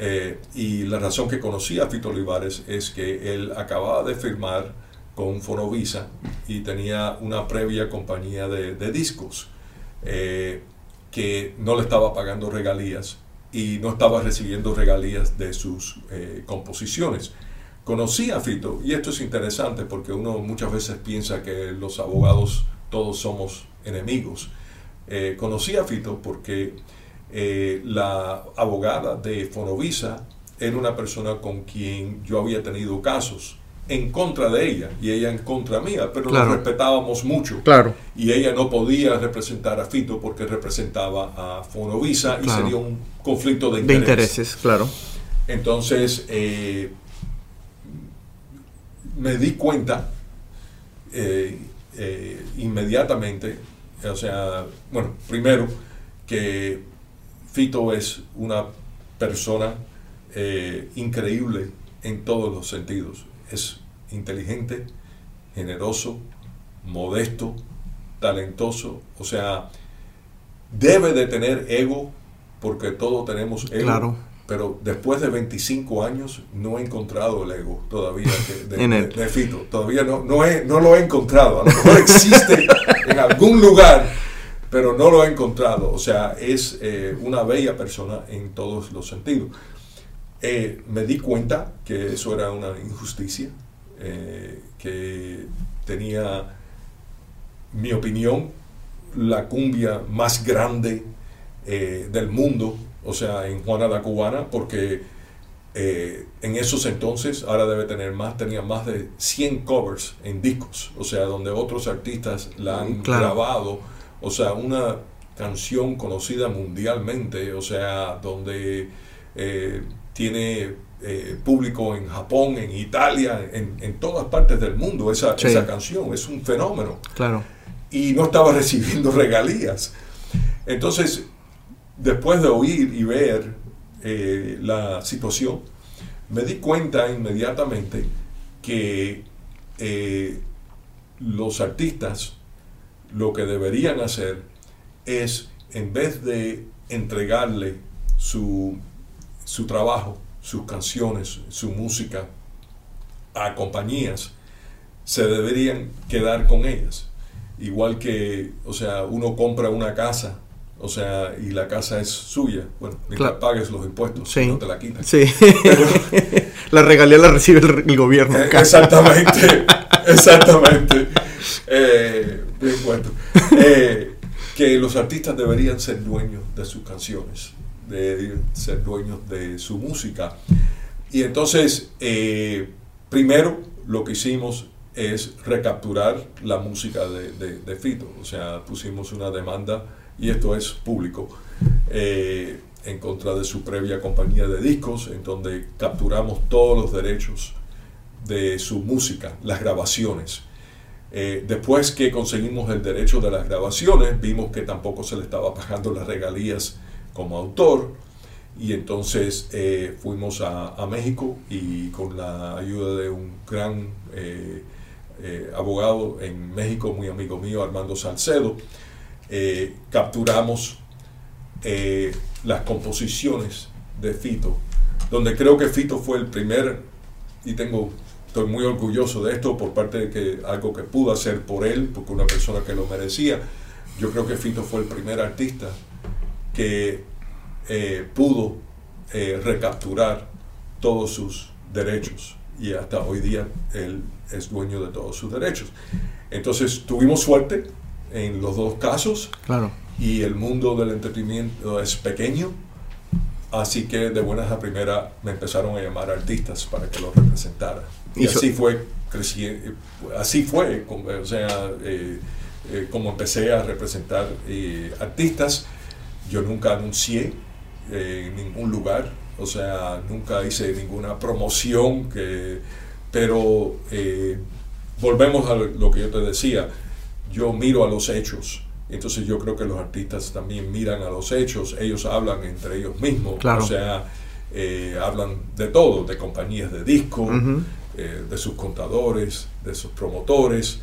Eh, y la razón que conocí a Fito Olivares es que él acababa de firmar con Fonovisa y tenía una previa compañía de, discos eh, que no le estaba pagando regalías y no estaba recibiendo regalías de sus eh, composiciones. Conocí a Fito y esto es interesante porque uno muchas veces piensa que los abogados todos somos enemigos. conocí a Fito porque eh, la abogada de Fonovisa era una persona con quien yo había tenido casos en contra de ella y ella en contra mía, pero la respetábamos mucho. Claro. Y ella no podía representar a Fito porque representaba a Fonovisa y sería un conflicto de intereses. De intereses, claro. Entonces, eh, me di cuenta eh, inmediatamente, o sea, bueno, primero que Fito es una persona eh, increíble en todos los sentidos. Es inteligente, generoso, modesto, talentoso. O sea, debe de tener ego, porque todos tenemos ego. Claro. Pero después de 25 años no he encontrado el ego todavía de, Fito. Todavía no, no, no lo he encontrado. A lo mejor existe en algún lugar pero no lo he encontrado. O sea, es eh, una bella persona en todos los sentidos. Eh, me di cuenta que eso era una injusticia, eh, que tenía, mi opinión, la cumbia más grande del mundo, o sea, en Juana la Cubana, porque en esos entonces, ahora debe tener más, tenía más de 100 covers en discos, o sea, donde otros artistas la han grabado o sea, una canción conocida mundialmente, o sea, donde eh, tiene eh, público en Japón, en Italia, en, todas partes del mundo, esa, esa, canción, es un fenómeno. Claro. Y no estaba recibiendo regalías. Entonces, después de oír y ver eh, la situación, me di cuenta inmediatamente que los artistas lo que deberían hacer es, en vez de entregarle su, su trabajo, sus canciones, su música a compañías, se deberían quedar con ellas. Igual que, o sea, uno compra una casa, o sea, y la casa es suya. Bueno, mientras pagues los impuestos, no te la quitan. Sí. la regalía la recibe el, gobierno. Eh, exactamente, exactamente. Eh, eh, que los artistas deberían ser dueños de sus canciones, de ser dueños de su música. Y entonces, eh, primero lo que hicimos es recapturar la música de, Fito. O sea, pusimos una demanda, y esto es público, eh, en contra de su previa compañía de discos, en donde capturamos todos los derechos de su música, las grabaciones. Eh, después que conseguimos el derecho de las grabaciones, vimos que tampoco se le estaba pagando las regalías como autor. Y entonces eh, fuimos a, México y con la ayuda de un gran eh, abogado en México, muy amigo mío, Armando Salcedo, capturamos las composiciones de Fito, donde creo que Fito fue el primer, y tengo estoy muy orgulloso de esto por parte de que algo que pudo hacer por él, porque una persona que lo merecía. Yo creo que Fito fue el primer artista que eh, pudo eh, recapturar todos sus derechos y hasta hoy día él es dueño de todos sus derechos. Entonces tuvimos suerte en los dos casos claro. y el mundo del entretenimiento es pequeño, así que de buenas a primera me empezaron a llamar artistas para que lo representara. Y, así fue creciendo, así fue, o sea, eh, eh, como empecé a representar eh, artistas, yo nunca anuncié en ningún lugar, o sea, nunca hice ninguna promoción, que, pero volvemos a lo que yo te decía, yo miro a los hechos. Entonces yo creo que los artistas también miran a los hechos, ellos hablan entre ellos mismos, o sea, hablan de todo, de compañías de disco, eh, de sus contadores, de sus promotores,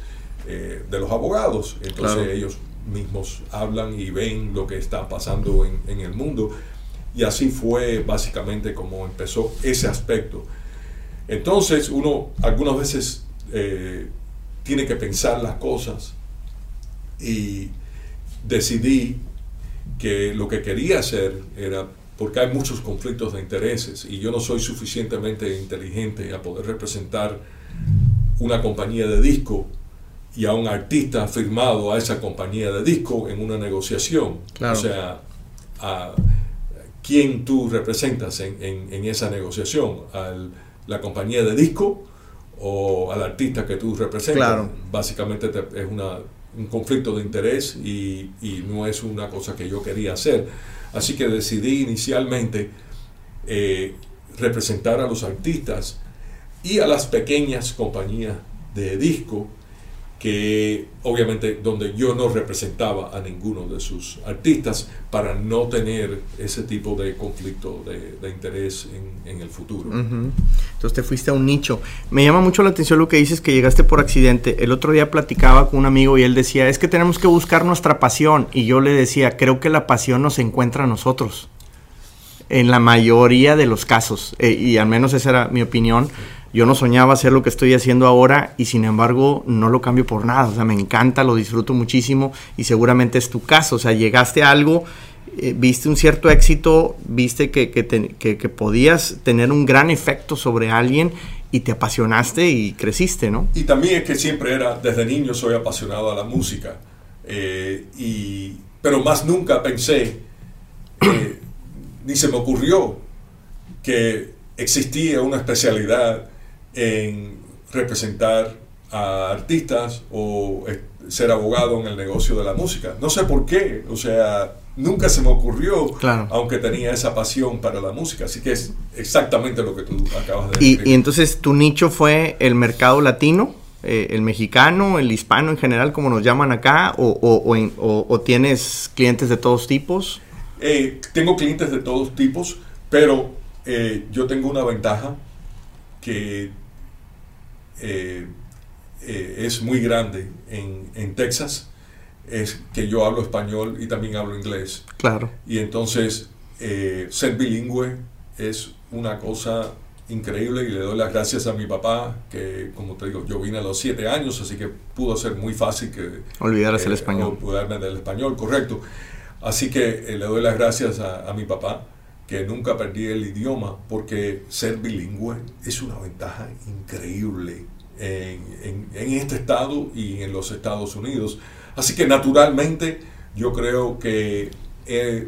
eh, de los abogados. Entonces ellos mismos hablan y ven lo que está pasando en, el mundo. Y así fue básicamente como empezó ese aspecto. Entonces uno algunas veces eh, tiene que pensar las cosas y decidí que lo que quería hacer era porque hay muchos conflictos de intereses y yo no soy suficientemente inteligente a poder representar una compañía de disco y a un artista firmado a esa compañía de disco en una negociación. O sea, a quién tú representas en, esa negociación, a la compañía de disco o al artista que tú representas. Básicamente es una, un conflicto de interés y, y no es una cosa que yo quería hacer. Así que decidí inicialmente eh, representar a los artistas y a las pequeñas compañías de disco que obviamente donde yo no representaba a ninguno de sus artistas para no tener ese tipo de conflicto de, interés en, el futuro. Entonces te fuiste a un nicho. Me llama mucho la atención lo que dices que llegaste por accidente. El otro día platicaba con un amigo y él decía, es que tenemos que buscar nuestra pasión. Y yo le decía, creo que la pasión nos encuentra a nosotros. En la mayoría de los casos. Eh, y al menos esa era mi opinión yo no soñaba hacer lo que estoy haciendo ahora y sin embargo no lo cambio por nada. O sea, me encanta, lo disfruto muchísimo y seguramente es tu caso. O sea, llegaste a algo, eh, viste un cierto éxito, viste que, que, podías tener un gran efecto sobre alguien y te apasionaste y creciste, ¿no? Y también es que siempre era, desde niño soy apasionado a la música. Eh, y, pero más nunca pensé, ni se me ocurrió que existía una especialidad en representar a artistas o ser abogado en el negocio de la música. No sé por qué, o sea, nunca se me ocurrió, aunque tenía esa pasión para la música. Así que es exactamente lo que tú acabas de decir. Y, entonces tu nicho fue el mercado latino, eh, el mexicano, el hispano en general, como nos llaman acá, o, tienes clientes de todos tipos? Eh, tengo clientes de todos tipos, pero eh, yo tengo una ventaja que eh, eh, es muy grande en, Texas es que yo hablo español y también hablo inglés. Claro. Y entonces eh, ser bilingüe es una cosa increíble y le doy las gracias a mi papá, que como te digo, yo vine a los siete años, así que pudo ser muy fácil que... Olvidarse el español. Olvidarme del español, correcto. Así que le doy las gracias a, a mi papá que nunca perdí el idioma, porque ser bilingüe es una ventaja increíble en, este estado y en los Estados Unidos. Así que naturalmente yo creo que he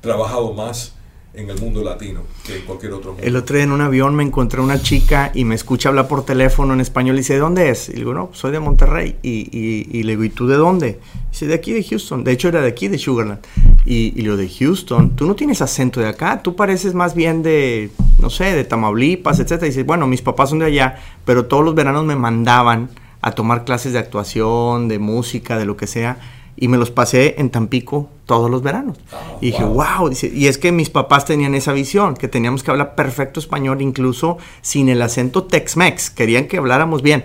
trabajado más en el mundo latino que en cualquier otro mundo. El otro día en un avión me encontré una chica y me escucha hablar por teléfono en español y dice, ¿de dónde es? Y le digo, no, soy de Monterrey. Y, y, le digo, ¿y tú de dónde? dice, de aquí de Houston. De hecho, era de aquí de Sugarland. Y, y lo de Houston, tú no tienes acento de acá, tú pareces más bien de, no sé, de Tamaulipas, etc. Y dice, bueno, mis papás son de allá, pero todos los veranos me mandaban a tomar clases de actuación, de música, de lo que sea y me los pasé en Tampico todos los veranos. Ah, y dije, wow, y es que mis papás tenían esa visión, que teníamos que hablar perfecto español, incluso sin el acento Tex-Mex, querían que habláramos bien.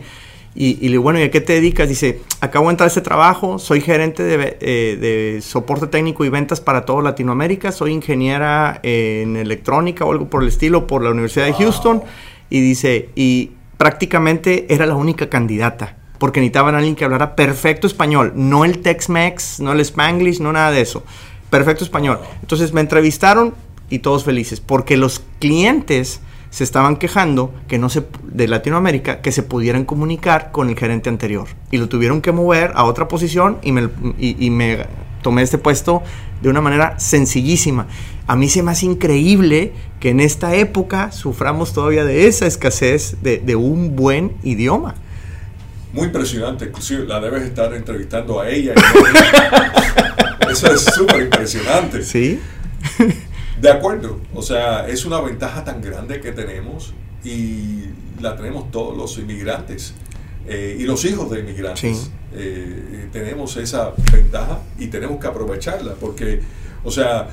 Y, y le digo, bueno, ¿y a qué te dedicas? Dice, acabo de entrar a este trabajo, soy gerente de, eh, de soporte técnico y ventas para toda Latinoamérica, soy ingeniera en electrónica o algo por el estilo por la Universidad de Houston. Y dice, y prácticamente era la única candidata porque necesitaban a alguien que hablara perfecto español, no el Tex-Mex, no el Spanglish, no nada de eso. Perfecto español. Entonces me entrevistaron y todos felices, porque los clientes se estaban quejando que no se de Latinoamérica que se pudieran comunicar con el gerente anterior y lo tuvieron que mover a otra posición y me, y, me tomé este puesto de una manera sencillísima. A mí se me hace increíble que en esta época suframos todavía de esa escasez de, de un buen idioma muy impresionante, inclusive la debes estar entrevistando a ella. Eso es súper impresionante. Sí. De acuerdo, o sea, es una ventaja tan grande que tenemos y la tenemos todos los inmigrantes eh, y los hijos de inmigrantes. Eh, tenemos esa ventaja y tenemos que aprovecharla porque, o sea,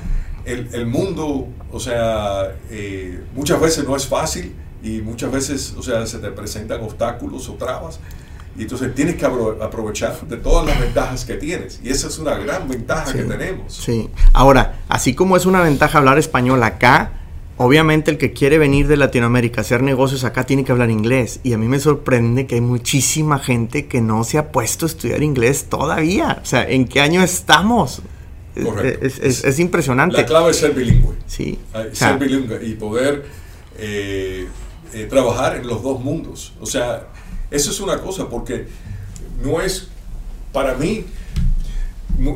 el, el mundo, o sea, eh, muchas veces no es fácil y muchas veces, o sea, se te presentan obstáculos o trabas y entonces tienes que aprovechar de todas las ventajas que tienes. Y esa es una gran ventaja que tenemos. Sí. Ahora, así como es una ventaja hablar español acá, obviamente el que quiere venir de Latinoamérica a hacer negocios acá tiene que hablar inglés. Y a mí me sorprende que hay muchísima gente que no se ha puesto a estudiar inglés todavía. O sea, ¿en qué año estamos? Correcto. Es, impresionante. La clave es ser bilingüe. Sí. Ser bilingüe y poder eh, eh, trabajar en los dos mundos. O sea, eso es una cosa, porque no es, para mí,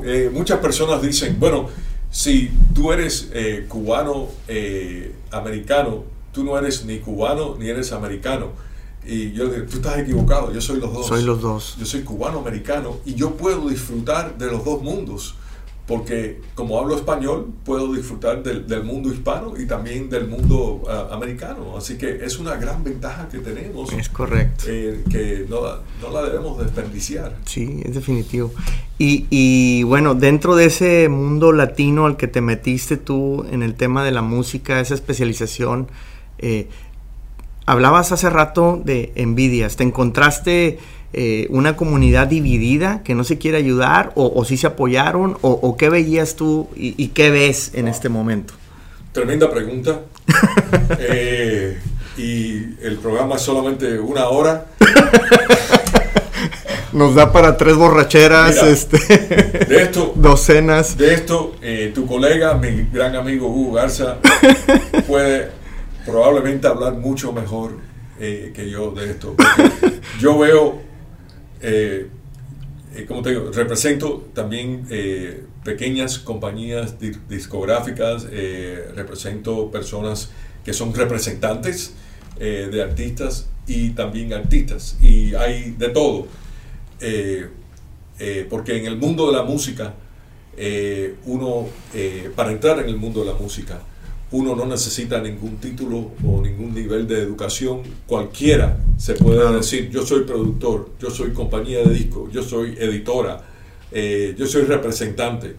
eh, muchas personas dicen, bueno, si tú eres eh, cubano eh, americano, tú no eres ni cubano ni eres americano. Y yo digo, tú estás equivocado, yo soy los dos. Soy los dos. Yo soy cubano americano y yo puedo disfrutar de los dos mundos porque como hablo español puedo disfrutar del, mundo hispano y también del mundo ah, americano. Así que es una gran ventaja que tenemos. Es correcto. Eh, que no, no, la debemos desperdiciar. Sí, es definitivo. Y, y, bueno, dentro de ese mundo latino al que te metiste tú en el tema de la música, esa especialización, eh, hablabas hace rato de envidias. ¿Te encontraste eh, una comunidad dividida que no se quiere ayudar o, si se apoyaron o, qué veías tú y, qué ves en este momento? Tremenda pregunta. Eh, y el programa es solamente una hora. Nos da para tres borracheras, este, de esto, docenas. De esto, eh, tu colega, mi gran amigo Hugo Garza, puede probablemente hablar mucho mejor que yo de esto. Yo veo eh, eh, como te digo, represento también eh, pequeñas compañías discográficas, represento personas que son representantes de artistas y también artistas. Y hay de todo. porque en el mundo de la música, uno, para entrar en el mundo de la música, uno no necesita ningún título o ningún nivel de educación. Cualquiera se puede decir, yo soy productor, yo soy compañía de disco, yo soy editora, eh, yo soy representante,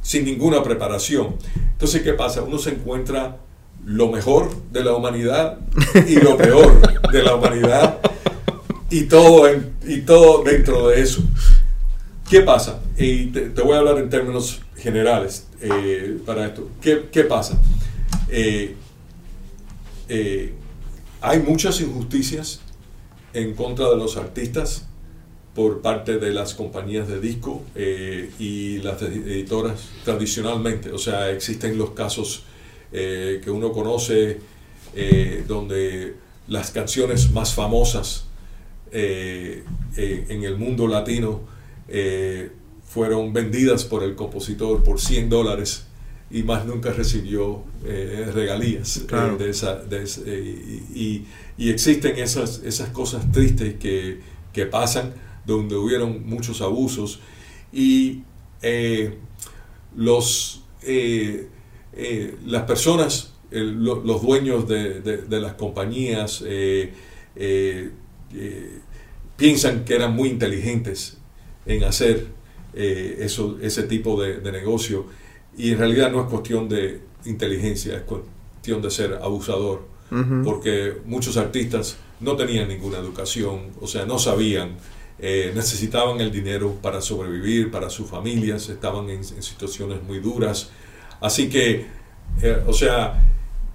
sin ninguna preparación. Entonces, ¿qué pasa? Uno se encuentra lo mejor de la humanidad y lo peor de la humanidad y todo, y todo dentro de eso. ¿Qué pasa? Y te, voy a hablar en términos generales eh, para esto. ¿Qué, qué pasa? Eh, eh, hay muchas injusticias en contra de los artistas por parte de las compañías de disco y las editoras tradicionalmente. O sea, existen los casos que uno conoce donde las canciones más famosas en el mundo latino fueron vendidas por el compositor por 100 dólares y más nunca recibió eh, regalías eh, de esa, y, existen esas, esas cosas tristes que, que, pasan donde hubieron muchos abusos y los las personas los dueños de, de, las compañías piensan que eran muy inteligentes en hacer eh, eso, ese tipo de, negocio. Y en realidad no es cuestión de inteligencia, es cuestión de ser abusador, porque muchos artistas no tenían ninguna educación, o sea, no sabían, eh, necesitaban el dinero para sobrevivir, para sus familias, estaban en, situaciones muy duras, así que, eh, o sea,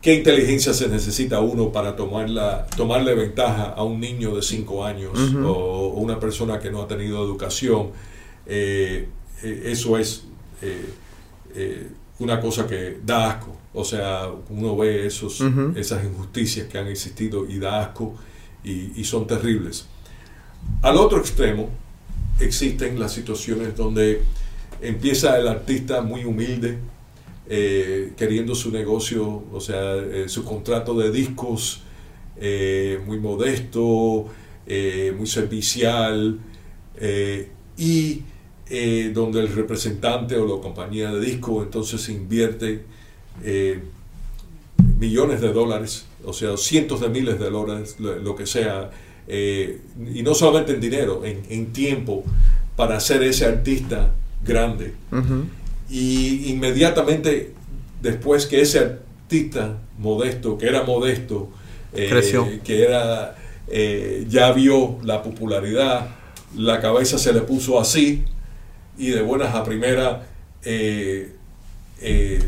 ¿Qué inteligencia se necesita uno para tomarla, tomarle ventaja a un niño de 5 años o, una persona que no ha tenido educación? Eh, eh, eso es eh, una cosa que da asco. O sea, uno ve esos, esas injusticias que han existido y da asco y, y son terribles. Al otro extremo existen las situaciones donde empieza el artista muy humilde, eh, queriendo su negocio, o sea, eh, su contrato de discos eh, muy modesto, muy servicial, y donde el representante o la compañía de discos entonces invierte millones de dólares, o sea, cientos de miles de dólares, lo, que sea, y no solamente en dinero, en, tiempo, para hacer ese artista grande. Y inmediatamente después que ese artista modesto, que era modesto, eh, que era, eh, ya vio la popularidad, la cabeza se le puso así y de buenas a primeras eh,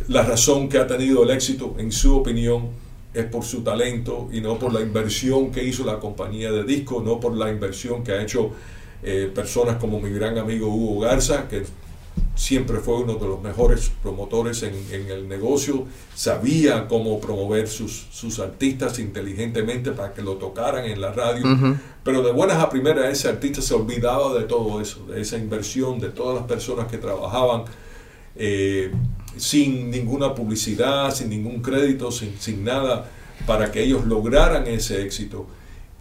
la razón que ha tenido el éxito, en su opinión, es por su talento y no por la inversión que hizo la compañía de disco, no por la inversión que ha hecho personas como mi gran amigo Hugo Garza, que siempre fue uno de los mejores promotores en, el negocio, sabía cómo promover sus, sus, artistas inteligentemente para que lo tocaran en la radio, pero de buenas a primeras ese artista se olvidaba de todo eso, de esa inversión, de todas las personas que trabajaban eh, sin ninguna publicidad, sin ningún crédito, sin, sin nada, para que ellos lograran ese éxito.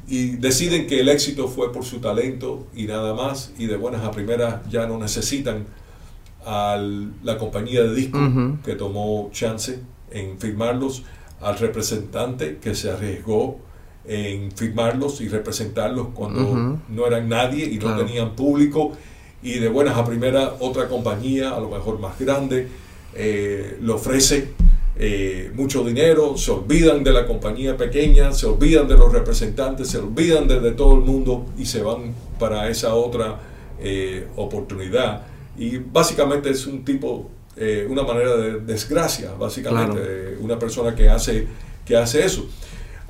Y deciden que el éxito fue por su talento y nada más, y de buenas a primeras ya no necesitan a la compañía de disco que tomó chance en firmarlos, al representante que se arriesgó en firmarlos y representarlos cuando no eran nadie y no tenían público. Y de buenas a primeras otra compañía, a lo mejor más grande, eh, le ofrece eh, mucho dinero, se olvidan de la compañía pequeña, se olvidan de los representantes, se olvidan de, todo el mundo y se van para esa otra eh, oportunidad. Y básicamente es un tipo, eh, una manera de desgracia, básicamente, una persona que hace, que hace eso.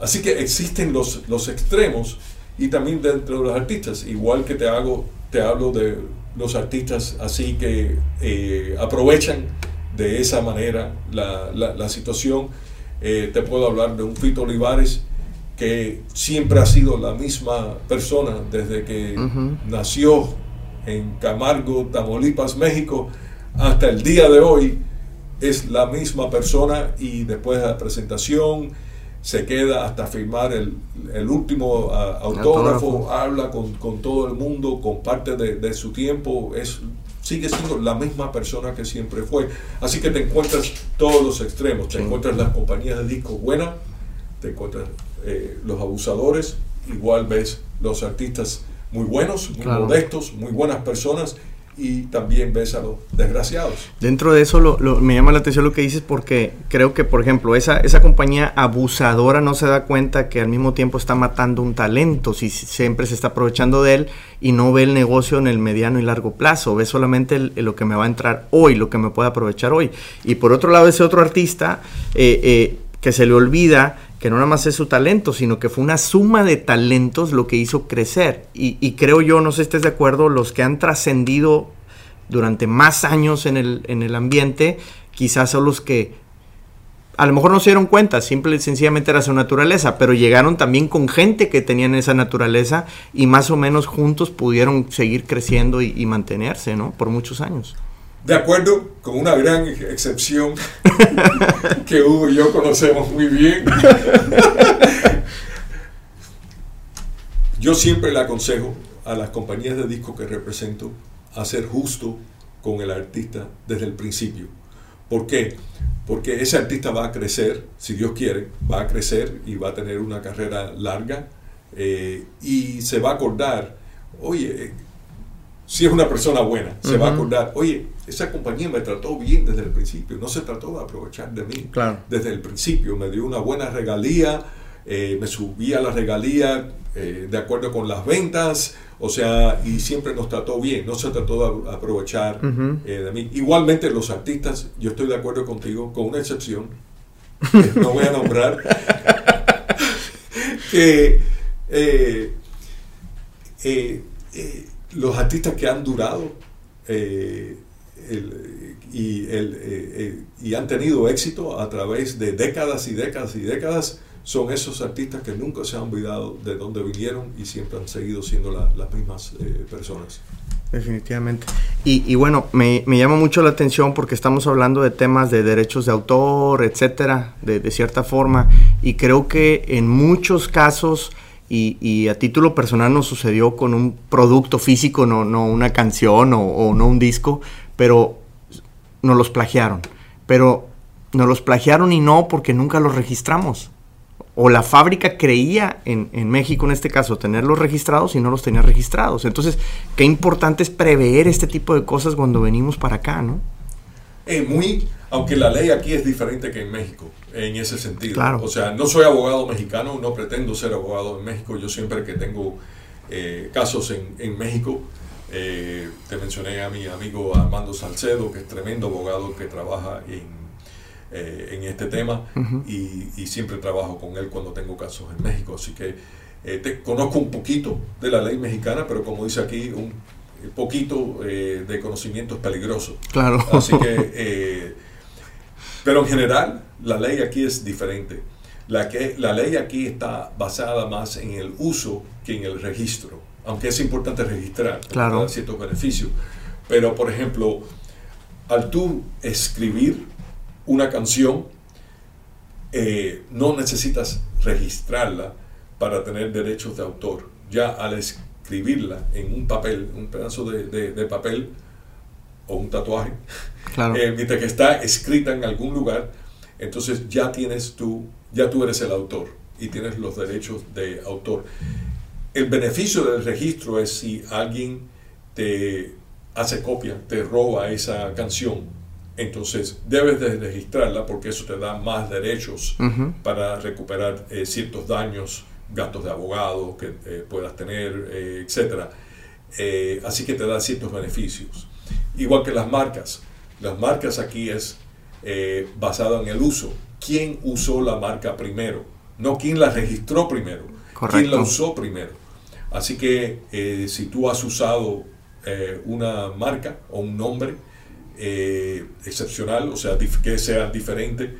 Así que existen los, los extremos y también dentro de los artistas, igual que te, hago, te hablo de los artistas así que eh, aprovechan de esa manera la, la, situación. Eh, te puedo hablar de un Fito Olivares que siempre ha sido la misma persona desde que nació en Camargo, Tamaulipas, México, hasta el día de hoy es la misma persona y después de la presentación se queda hasta firmar el, último ah, autógrafo, habla con, todo el mundo, comparte de, de su tiempo, es, sigue siendo la misma persona que siempre fue. Así que te encuentras todos los extremos, te encuentras las compañías de discos buenas, te encuentras eh, los abusadores, igual ves los artistas muy buenos, muy modestos, muy buenas personas y también ves a los desgraciados. Dentro de eso lo, me llama la atención lo que dices porque creo que, por ejemplo, esa, esa compañía abusadora no se da cuenta que al mismo tiempo está matando un talento, si siempre se está aprovechando de él y no ve el negocio en el mediano y largo plazo, ve solamente lo que me va a entrar hoy, lo que me puede aprovechar hoy. Y por otro lado, ese otro artista eh, eh, que se le olvida que no nada más es su talento, sino que fue una suma de talentos lo que hizo crecer. Y, creo yo, no sé si estés de acuerdo, los que han trascendido durante más años en el, en el ambiente, quizás son los que a lo mejor no se dieron cuenta, simple y sencillamente era su naturaleza, pero llegaron también con gente que tenían esa naturaleza y más o menos juntos pudieron seguir creciendo y, mantenerse, ¿no? Por muchos años. De acuerdo con una gran excepción que Hugo y yo conocemos muy bien. Yo siempre le aconsejo a las compañías de disco que represento a ser justo con el artista desde el principio. ¿Por qué? Porque ese artista va a crecer, si Dios quiere, va a crecer y va a tener una carrera larga eh, y se va a acordar, oye, si es una persona buena, se va a acordar, oye, esa compañía me trató bien desde el principio, no se trató de aprovechar de mí. Desde el principio, me dio una buena regalía, eh, me subía la regalía eh, de acuerdo con las ventas, o sea, y siempre nos trató bien, no se trató de aprovechar eh, de mí. Igualmente los artistas, yo estoy de acuerdo contigo, con una excepción, no voy a nombrar, que eh, los artistas que han durado y, y han tenido éxito a través de décadas y décadas y décadas, son esos artistas que nunca se han olvidado de dónde vinieron y siempre han seguido siendo las mismas eh, personas. Definitivamente. Y, bueno, me, llama mucho la atención porque estamos hablando de temas de derechos de autor, etcétera, de, cierta forma. Y creo que en muchos casos, y, a título personal nos sucedió con un producto físico, no, no una canción o, o no un disco, pero nos los plagiaron. Pero nos los plagiaron y no porque nunca los registramos o la fábrica creía en, México, en este caso, tenerlos registrados y no los tenía registrados. Entonces, qué importante es prever este tipo de cosas cuando venimos para acá, ¿no? Eh, muy, aunque la ley aquí es diferente que en México, en ese sentido. Claro. O sea, no soy abogado mexicano, no pretendo ser abogado en México. Yo siempre que tengo eh, casos en, México, eh, te mencioné a mi amigo Armando Salcedo, que es tremendo abogado que trabaja en eh, en este tema y, siempre trabajo con él cuando tengo casos en México. Así que eh, te, conozco un poquito de la ley mexicana, pero como dice aquí, un poquito eh, de conocimiento es peligroso. Claro. Así que, pero en general, la ley aquí es diferente. La, que, la ley aquí está basada más en el uso que en el registro, aunque es importante registrar claro. ciertos beneficios. Pero, por ejemplo, al tú escribir una canción, eh, no necesitas registrarla para tener derechos de autor. Ya al escribirla en un papel, un pedazo de, papel o un tatuaje, eh, mientras que está escrita en algún lugar, entonces ya tienes tú, ya tú eres el autor y tienes los derechos de autor. El beneficio del registro es si alguien te hace copia, te roba esa canción entonces debes de registrarla porque eso te da más derechos para recuperar eh, ciertos daños, gastos de abogado que eh, puedas tener, eh, etc. así que te da ciertos beneficios. Igual que las marcas. Las marcas aquí es basado en el uso. ¿Quién usó la marca primero? No quién la registró primero. ¿Quién la usó primero? Así que si tú has usado una marca o un nombre, eh, excepcional, o sea, que sea diferente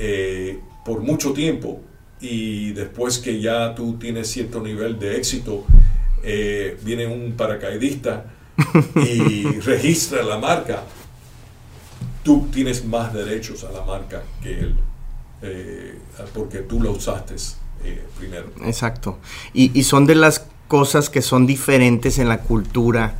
eh, por mucho tiempo y después que ya tú tienes cierto nivel de éxito, eh, viene un paracaidista y registra la marca, tú tienes más derechos a la marca que él, porque tú la usaste primero. Exacto. Y, son de las cosas que son diferentes en la cultura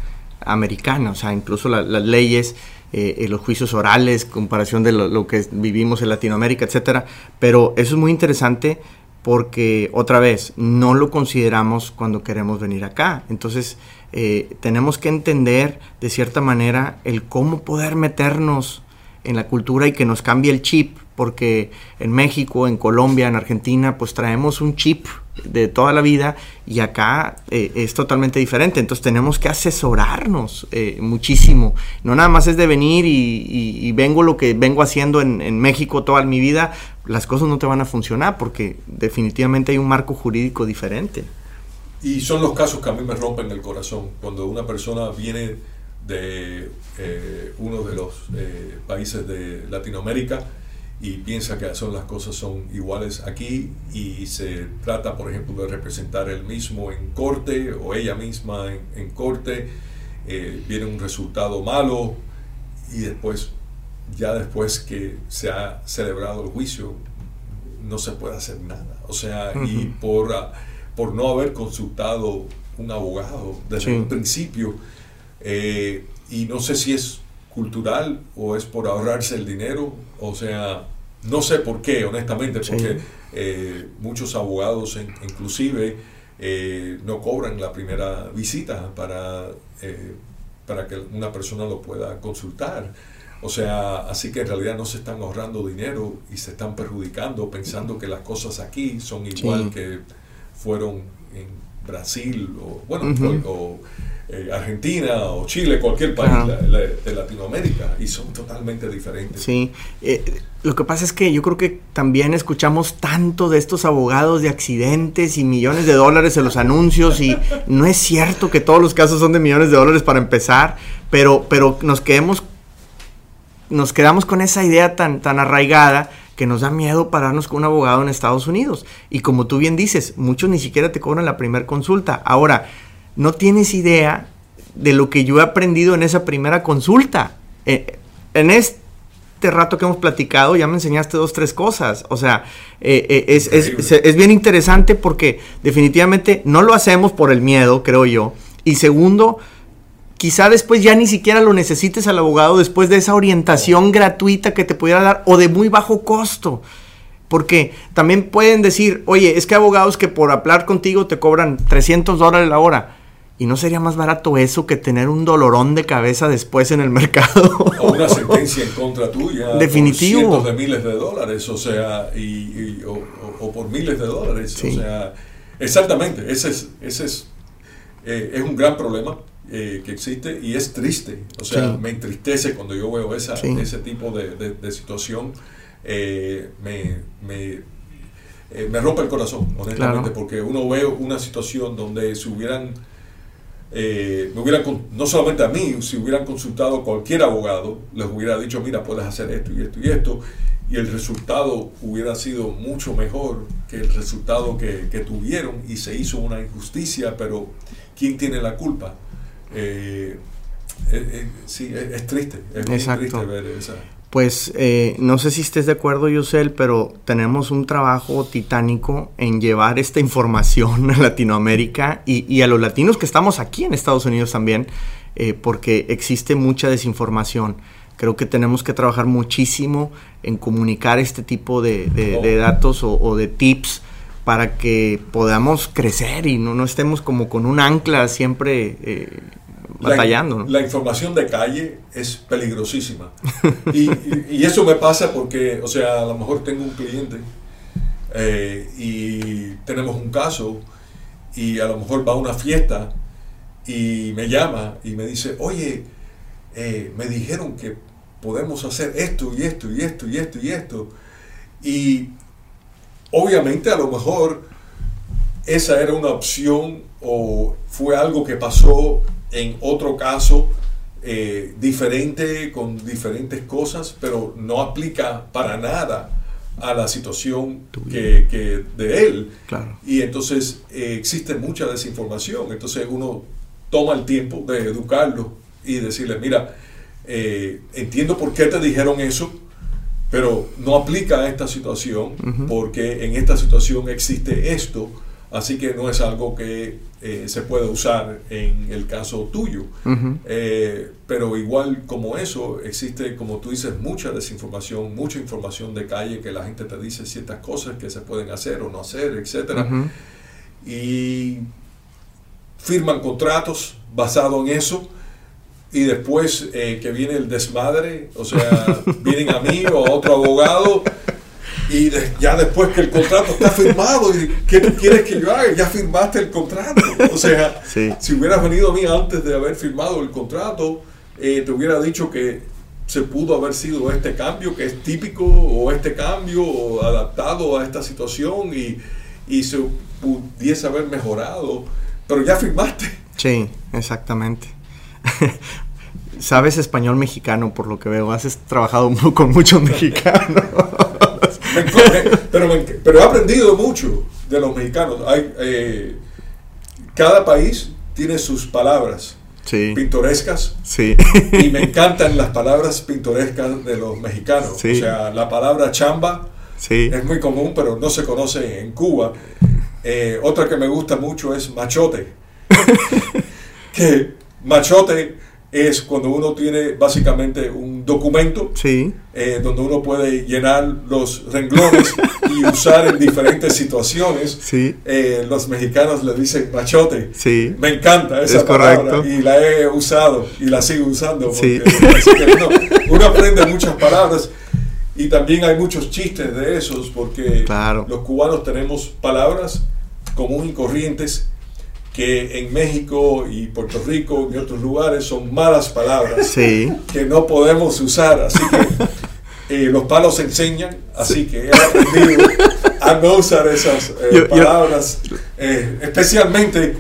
americana, o sea, incluso las leyes eh, los juicios orales, comparación de lo, que vivimos en Latinoamérica, etcétera. Pero eso es muy interesante porque, otra vez, no lo consideramos cuando queremos venir acá. Entonces, eh, tenemos que entender, de cierta manera, el cómo poder meternos en la cultura y que nos cambie el chip, porque en México, en Colombia, en Argentina, pues traemos un chip de toda la vida y acá eh, es totalmente diferente. Entonces tenemos que asesorarnos eh, muchísimo. No nada más es de venir y, vengo lo que vengo haciendo en, México toda mi vida, las cosas no te van a funcionar porque definitivamente hay un marco jurídico diferente. Y son los casos que a mí me rompen el corazón. Cuando una persona viene de eh, uno de los países de Latinoamérica, y piensa que son las cosas son iguales aquí y se trata, por ejemplo, de representar el mismo en corte o ella misma en, corte, eh, viene un resultado malo y después, ya después que se ha celebrado el juicio, no se puede hacer nada. O sea, y por, ah, por no haber consultado un abogado desde el principio, eh, y no sé si es cultural o es por ahorrarse el dinero, o sea, no sé por qué, honestamente, porque eh, muchos abogados inclusive eh, no cobran la primera visita para, para que una persona lo pueda consultar. O sea, así que en realidad no se están ahorrando dinero y se están perjudicando pensando que las cosas aquí son igual que fueron en Brasil o, bueno, o, eh, Argentina o Chile, cualquier país de Latinoamérica, y son totalmente diferentes. Sí, eh, lo que pasa es que yo creo que también escuchamos tanto de estos abogados de accidentes y millones de dólares en los anuncios, y no es cierto que todos los casos son de millones de dólares para empezar, pero, pero nos quedemos nos quedamos con esa idea tan, tan arraigada que nos da miedo pararnos con un abogado en Estados Unidos. Y como tú bien dices, muchos ni siquiera te cobran la primera consulta. Ahora, no tienes idea de lo que yo he aprendido en esa primera consulta. Eh, en este rato que hemos platicado ya me enseñaste dos, tres cosas. O sea, eh, eh, es, es, bien interesante porque definitivamente no lo hacemos por el miedo, creo yo. Y segundo, quizá después ya ni siquiera lo necesites al abogado después de esa orientación gratuita que te pudiera dar o de muy bajo costo. Porque también pueden decir, oye, es que abogados que por hablar contigo te cobran 300 dólares la hora. ¿Y no sería más barato eso que tener un dolorón de cabeza después en el mercado? O una sentencia en contra tuya. Definitivo. Por cientos de miles de dólares, o sea, y, o, por miles de dólares. O sea, exactamente, ese es, ese es, eh, es un gran problema. Eh, que existe y es triste. O sea, me entristece cuando yo veo esa, ese tipo de, situación. Eh, me, me, me, rompe el corazón, honestamente, porque uno ve una situación donde si hubieran, me hubieran, no solamente a mí, si hubieran consultado a cualquier abogado, les hubiera dicho, mira, puedes hacer esto y esto y esto, y el resultado hubiera sido mucho mejor que el resultado que, que tuvieron y se hizo una injusticia, pero ¿quién tiene la culpa? Eh, eh, eh, sí, es, triste, es triste ver esa. Pues no sé si estés de acuerdo, Yusel, pero tenemos un trabajo titánico en llevar esta información a Latinoamérica y, a los latinos que estamos aquí en Estados Unidos también, porque existe mucha desinformación. Creo que tenemos que trabajar muchísimo en comunicar este tipo de, datos o, de tips para que podamos crecer y no, no estemos como con un ancla siempre batallando. La, información de calle es peligrosísima. y, eso me pasa porque, o sea, a lo mejor tengo un cliente eh, y tenemos un caso y a lo mejor va a una fiesta y me llama y me dice, oye, eh, me dijeron que podemos hacer esto y esto y esto y esto y esto. Y obviamente a lo mejor esa era una opción o fue algo que pasó en otro caso eh, diferente, con diferentes cosas, pero no aplica para nada a la situación que, de él. Y entonces eh, existe mucha desinformación. Entonces uno toma el tiempo de educarlo y decirle, mira, eh, entiendo por qué te dijeron eso, pero no aplica a esta situación porque en esta situación existe esto Así que no es algo que eh, se puede usar en el caso tuyo. Eh, pero igual como eso, existe, como tú dices, mucha desinformación, mucha información de calle que la gente te dice ciertas cosas que se pueden hacer o no hacer, etc. Y firman contratos basados en eso. Y después eh, que viene el desmadre, o sea, vienen a mí o a otro abogado y ya después que el contrato está firmado, ¿qué quieres que yo haga? Ya firmaste el contrato. O sea, si hubieras venido a mí antes de haber firmado el contrato, eh, te hubiera dicho que se pudo haber sido este cambio que es típico o este cambio o adaptado a esta situación y, y se pudiese haber mejorado, pero ya firmaste. Sí, exactamente. Sabes español mexicano, por lo que veo. Has trabajado con muchos mexicanos pero, pero he aprendido mucho de los mexicanos. Hay, eh, cada país tiene sus palabras. pintorescas. Sí. Y me encantan las palabras pintorescas de los mexicanos. O sea, la palabra chamba es muy común, pero no se conoce en Cuba. Eh, otra que me gusta mucho es machote. que machote es cuando uno tiene básicamente un documento sí. eh, donde uno puede llenar los renglones y usar en diferentes situaciones. Sí. Eh, los mexicanos le dicen machote. Sí. Me encanta esa Es palabra correcto. y la he usado y la sigo usando. Porque- uno, uno aprende muchas palabras y también hay muchos chistes de esos porque Claro. los cubanos tenemos palabras comunes y corrientes que en México y Puerto Rico y otros lugares son malas palabras Sí. que no podemos usar. Así que eh, los palos enseñan, así que he aprendido a no usar esas eh, Yo- yo- palabras, eh, especialmente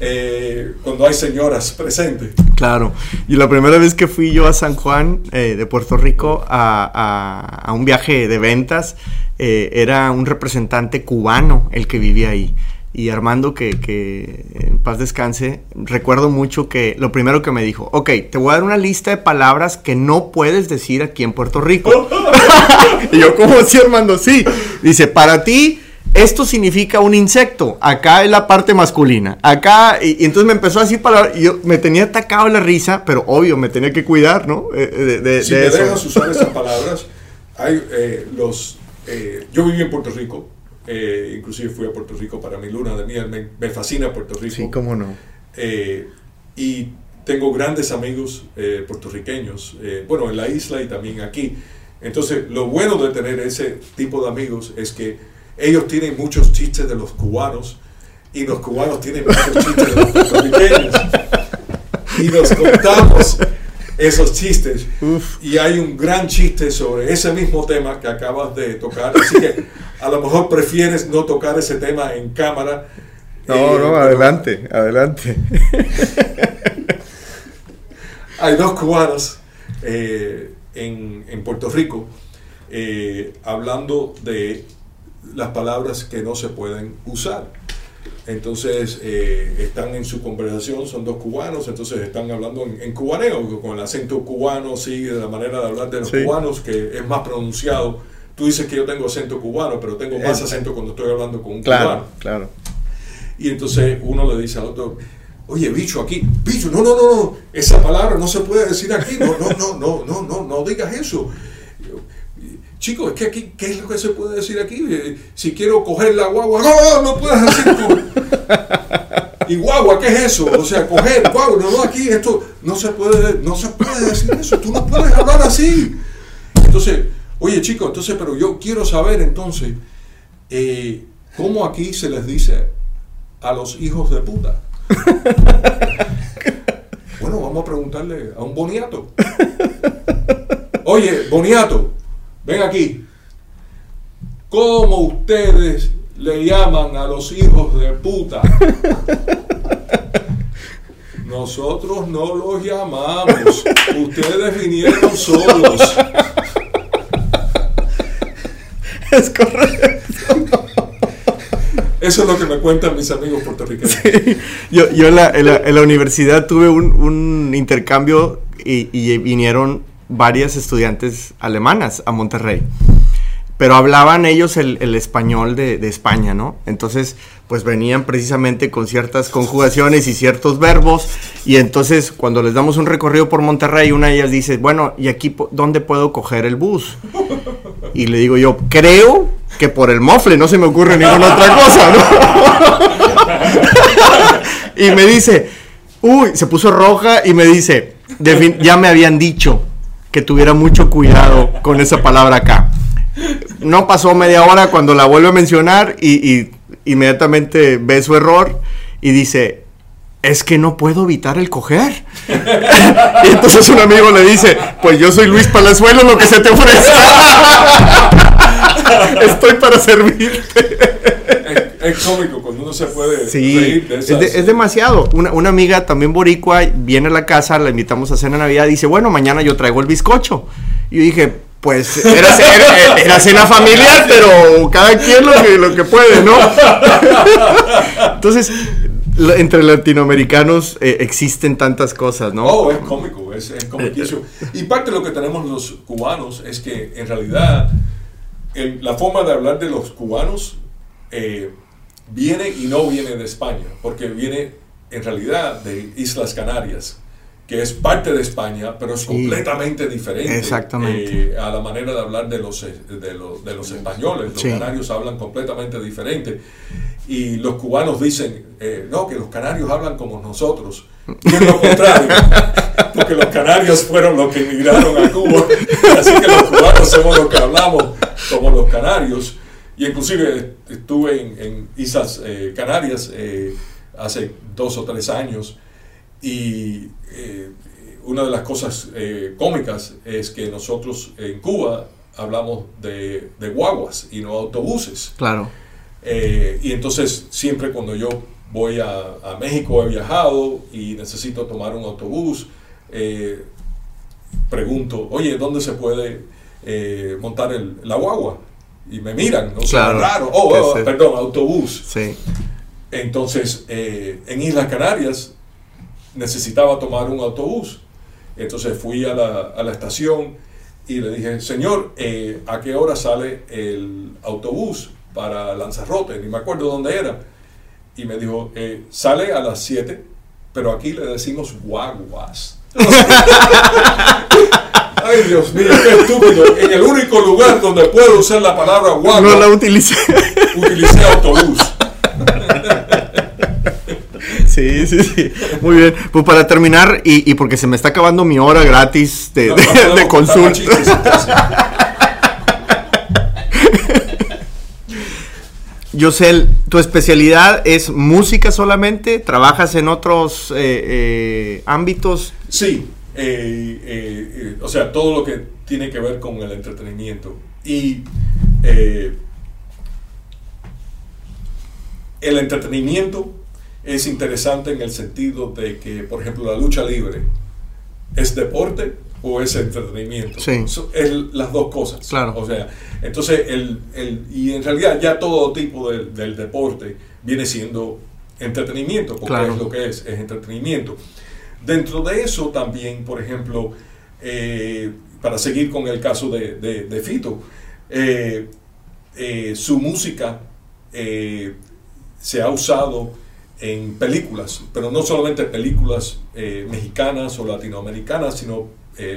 eh, cuando hay señoras presentes. Claro. Y la primera vez que fui yo a San Juan eh, de Puerto Rico a, a- a un viaje de ventas, eh, era un representante cubano el que vivía ahí. Y Armando, que, que en paz descanse, recuerdo mucho que lo primero que me dijo, ok, te voy a dar una lista de palabras que no puedes decir aquí en Puerto Rico. y yo, ¿cómo así, Armando? Sí. Dice, para ti, esto significa un insecto. Acá es la parte masculina. Acá, y, y entonces me empezó a decir palabras. Y yo me tenía atacado la risa, pero obvio, me tenía que cuidar, ¿no? Eh, de, de- Si de me eso. dejas usar esas palabras, hay eh, los... eh, yo viví en Puerto Rico, eh, inclusive fui a Puerto Rico para mi luna de miel, me, me fascina Puerto Rico. Sí, cómo no. Eh, y tengo grandes amigos eh, puertorriqueños, eh, bueno, en la isla y también aquí. Entonces, lo bueno de tener ese tipo de amigos es que ellos tienen muchos chistes de los cubanos y los cubanos tienen muchos chistes de los puertorriqueños. Y nos contamos esos chistes. Uf. Y hay un gran chiste sobre ese mismo tema que acabas de tocar. Así que a lo mejor prefieres no tocar ese tema en cámara. No, Eh, no, pero- adelante, adelante. Hay dos cubanos eh, en, en Puerto Rico eh, hablando de las palabras que no se pueden usar. Entonces eh, están en su conversación, son dos cubanos, entonces están hablando en, en cubaneo, con el acento cubano, sí, de la manera de hablar de los Sí. cubanos, que es más pronunciado. Tú dices que yo tengo acento cubano, pero tengo más Es- acento cuando estoy hablando con un Claro, cubano. claro. Y entonces uno le dice al otro, oye, bicho, aquí, bicho, no, no, no, no, esa palabra no se puede decir aquí, no, no, no, no, no, no, no digas eso. Y yo, Chico, es que aquí, ¿qué es lo que se puede decir aquí? Eh, Si quiero coger la guagua, no, no, no puedes decir Y guagua, ¿qué es eso? O sea, coger, guagua, no, no, aquí esto no se puede, no se puede decir eso, tú no puedes hablar así. Entonces, oye, chico, entonces, pero yo quiero saber entonces, eh, ¿cómo aquí se les dice a los hijos de puta? bueno, vamos a preguntarle a un boniato. Oye, boniato, ven aquí. ¿Cómo ustedes le llaman a los hijos de puta? Nosotros no los llamamos. Ustedes vinieron solos. Es correcto. Eso es lo que me cuentan mis amigos puertorriqueños. Yo, yo en, la, en la- en la universidad tuve un, un intercambio y, y vinieron varias estudiantes alemanas a Monterrey. Pero hablaban ellos el, español de, de España, ¿no? Entonces, pues venían precisamente con ciertas conjugaciones y ciertos verbos. Y entonces, cuando les damos un recorrido por Monterrey, una de ellas dice, bueno, ¿y aquí dónde puedo coger el bus? Y le digo yo, creo que por el mofle, no se me ocurre ninguna otra cosa, ¿no? y me dice, uy, se puso roja y me dice, "Defin- ya me habían dicho que tuviera mucho cuidado con esa palabra acá. No pasó media hora cuando la vuelve a mencionar y, inmediatamente ve su error y dice, es que no puedo evitar el coger. y entonces un amigo le dice, pues yo soy Luis Palazuelo, lo que se te ofrece. Estoy para servirte. Es, cómico cuando uno se puede Sí, reír de es, esas. de- es demasiado. Una, una amiga también boricua viene a la casa, la invitamos a cena de Navidad, dice, bueno, mañana yo traigo el bizcocho. Y yo dije, pues era, era- era cena familiar, pero cada quien lo que, lo que puede, ¿no? Entonces, entre latinoamericanos eh, existen tantas cosas, ¿no? Oh, es cómico, es, es Y parte de lo que tenemos los cubanos es que en realidad la forma de hablar de los cubanos eh, viene y no viene de España, porque viene en realidad de Islas Canarias que es parte de España, pero es completamente diferente exactamente. Eh, a la manera de hablar de los, de los, de los españoles. Los canarios hablan completamente diferente. Y los cubanos dicen, eh, no, que los canarios hablan como nosotros. Y es lo contrario, porque los canarios fueron los que emigraron a Cuba. Así que los cubanos somos los que hablamos como los canarios. Y inclusive estuve en, en Islas Canarias hace dos o tres años y eh, una de las cosas eh, cómicas es que nosotros en Cuba hablamos de, guaguas y no autobuses. Claro. Eh, y entonces siempre cuando yo voy a, México he viajado y necesito tomar un autobús, pregunto, oye, ¿dónde se puede montar el, la guagua? Y me miran, ¿no? Claro. raro. Oh, oh perdón, autobús. Sí. Entonces, en Islas Canarias necesitaba tomar un autobús. Entonces fui a la, a la estación y le dije, señor, eh, ¿a qué hora sale el autobús para Lanzarote? Ni me acuerdo dónde era. Y me dijo, eh, sale a las 7, pero aquí le decimos guaguas. Ay, Dios mío, qué estúpido. En el único lugar donde puedo usar la palabra guagua. No la utilicé. Utilicé autobús. Sí, sí, sí. Muy bien. Pues para terminar, y, porque se me está acabando mi hora gratis de, consulta. Yosel, ¿tu especialidad es música solamente? ¿Trabajas en otros eh, eh, ámbitos? Sí, eh, o sea, todo lo que tiene que ver con el entretenimiento. Y el entretenimiento es interesante en el sentido de que, por ejemplo, la lucha libre es deporte o es entretenimiento. Sí. es las dos cosas. Claro. O sea, entonces, el, y en realidad ya todo tipo del deporte viene siendo entretenimiento, porque es lo que es, es entretenimiento. Dentro de eso también, por ejemplo, eh, para seguir con el caso de, Fito, eh, eh, su música se ha usado en películas, pero no solamente películas mexicanas o latinoamericanas, sino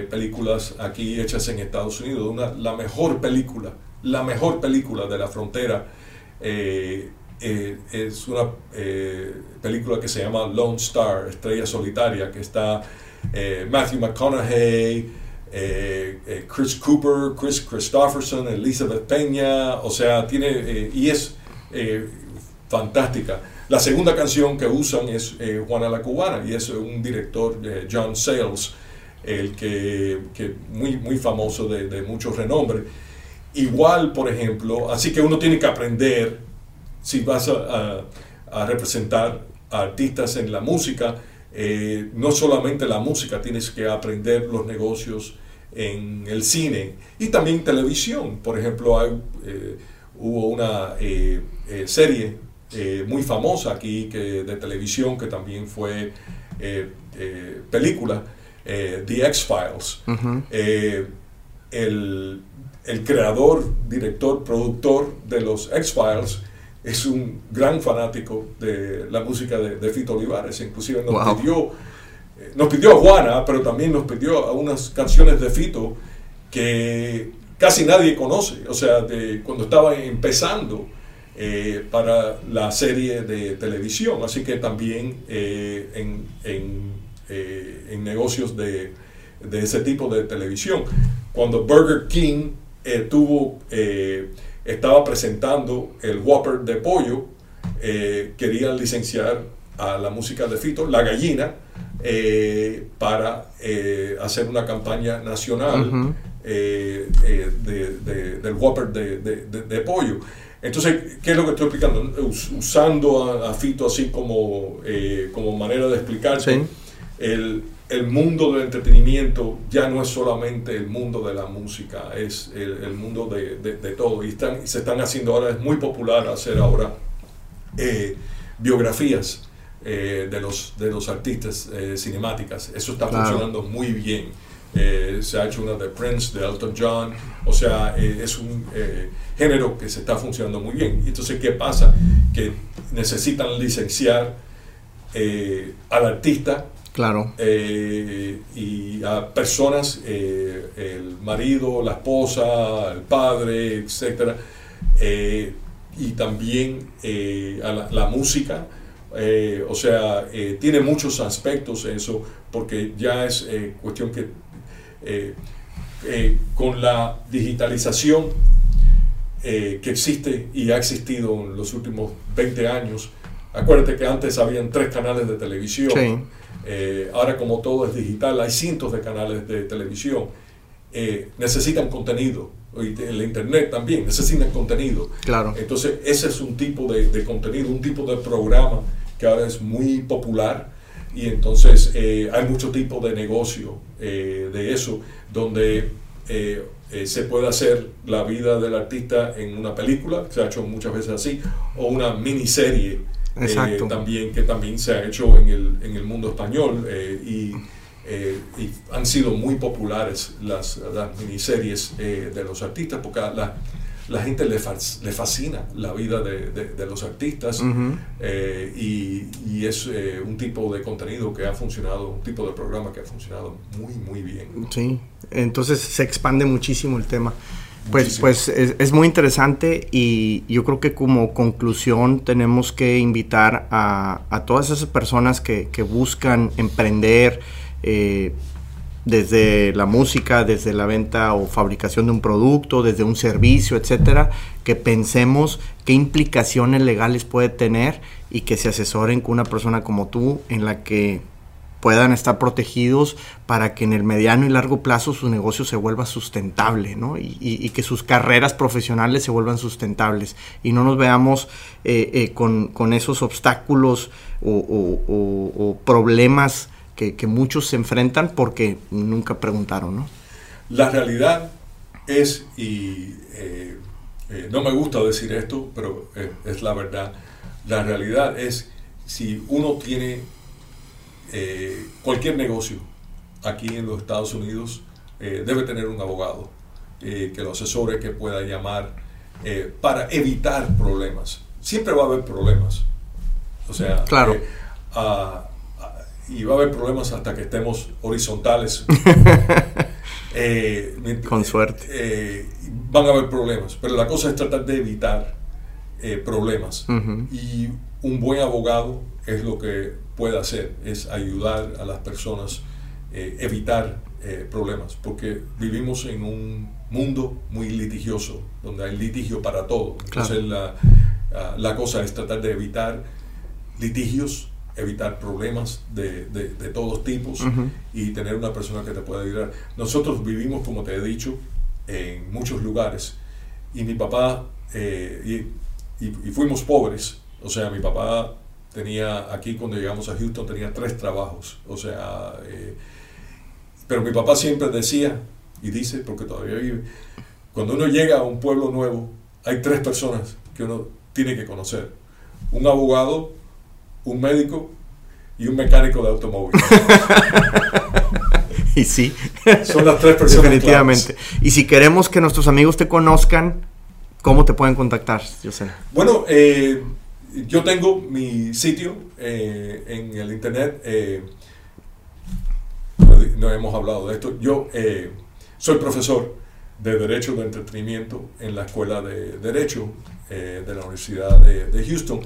películas aquí hechas en Estados Unidos. Una, la mejor película, la mejor película de la frontera eh, es una película que se llama Lone Star, Estrella Solitaria, que está Matthew McConaughey, Chris Cooper, Chris Christopherson, Elizabeth Peña, o sea, tiene, y es fantástica. La segunda canción que usan es eh, Juana la Cubana y es un director, John Sayles, el que, que muy, muy famoso de, de mucho renombre. Igual, por ejemplo, así que uno tiene que aprender, si vas a, a, representar a artistas en la música, eh, no solamente la música, tienes que aprender los negocios en el cine y también televisión. Por ejemplo, hay, eh, hubo una serie eh, muy famosa aquí que, de televisión, que también fue película, The X-Files. el, el, creador, director, productor de los X-Files es un gran fanático de la música de, Fito Olivares. Inclusive nos pidió nos pidió a Juana, pero también nos pidió a unas canciones de Fito que casi nadie conoce, o sea, de cuando estaba empezando eh, para la serie de televisión. Así que también eh, en, en, eh, en, negocios de, de, ese tipo de televisión. Cuando Burger King tuvo, estaba presentando el Whopper de pollo, querían licenciar a la música de Fito, La Gallina, para hacer una campaña nacional de, del Whopper de, de pollo. Entonces, ¿qué es lo que estoy explicando? Usando a, Fito así como, eh, como manera de explicar el, el, mundo del entretenimiento ya no es solamente el mundo de la música, es el, mundo de, de, todo. Y están, se están haciendo ahora, es muy popular hacer ahora eh, biografías de, los, de los artistas cinemáticas. Eso está funcionando muy bien. se ha hecho una de Prince, de Elton John, o sea, es un género que se está funcionando muy bien. Entonces, ¿qué pasa? Que necesitan licenciar al artista Claro. Eh, y a personas, eh, el marido, la esposa, el padre, etcétera, eh, y también a la, música. o sea, tiene muchos aspectos eso, porque ya es cuestión que con la digitalización que existe y ha existido en los últimos 20 años, acuérdate que antes habían tres canales de televisión. Sí eh, ahora como todo es digital, hay cientos de canales de televisión. Eh, necesitan contenido, el internet también necesitan contenido. Claro. Entonces ese es un tipo de, contenido, un tipo de programa que ahora es muy popular y entonces eh, hay mucho tipo de negocio de eso, donde se puede hacer la vida del artista en una película, se ha hecho muchas veces así, o una miniserie eh, también, que también se ha hecho en el, en el mundo español eh, y, eh, y, han sido muy populares las, las miniseries de los artistas porque a la, la gente le, le, fascina la vida de, de, los artistas y, y, es un tipo de contenido que ha funcionado, un tipo de programa que ha funcionado muy, muy bien. Sí, entonces se expande muchísimo el tema. Pues, pues es, muy interesante y yo creo que como conclusión tenemos que invitar a, todas esas personas que, buscan emprender eh, desde la música, desde la venta o fabricación de un producto, desde un servicio, etcétera, que pensemos qué implicaciones legales puede tener y que se asesoren con una persona como tú en la que puedan estar protegidos para que en el mediano y largo plazo su negocio se vuelva sustentable, ¿no? Y, que sus carreras profesionales se vuelvan sustentables y no nos veamos eh, eh, con, esos obstáculos o, problemas que, muchos se enfrentan porque nunca preguntaron, ¿no? La realidad es, y eh, no me gusta decir esto, pero es la verdad, la realidad es si uno tiene eh, cualquier negocio aquí en los Estados Unidos eh, debe tener un abogado eh, que lo asesore, que pueda llamar para evitar problemas. Siempre va a haber problemas. O sea, claro. y va a haber problemas hasta que estemos horizontales. Con suerte. van a haber problemas, pero la cosa es tratar de evitar problemas. Y un buen abogado es lo que puede hacer, es ayudar a las personas, eh, evitar eh, problemas, porque vivimos en un mundo muy litigioso, donde hay litigio para todo. Entonces la, ah, la, cosa es tratar de evitar litigios, evitar problemas de, de, todos tipos y tener una persona que te pueda ayudar. Nosotros vivimos, como te he dicho, en muchos lugares y mi papá, eh, y, y fuimos pobres, o sea, mi papá tenía aquí cuando llegamos a Houston tenía tres trabajos, o sea, eh, pero mi papá siempre decía y dice, porque todavía vive, cuando uno llega a un pueblo nuevo, hay tres personas que uno tiene que conocer, un abogado, un médico y un mecánico de automóvil. y sí. Son las tres personas. Definitivamente. Y si queremos que nuestros amigos te conozcan, ¿cómo te pueden contactar, José? Bueno, eh, yo tengo mi sitio eh, en el internet. Eh, no hemos hablado de esto. Yo eh, soy profesor de Derecho de Entretenimiento en la Escuela de Derecho de la Universidad de, Houston.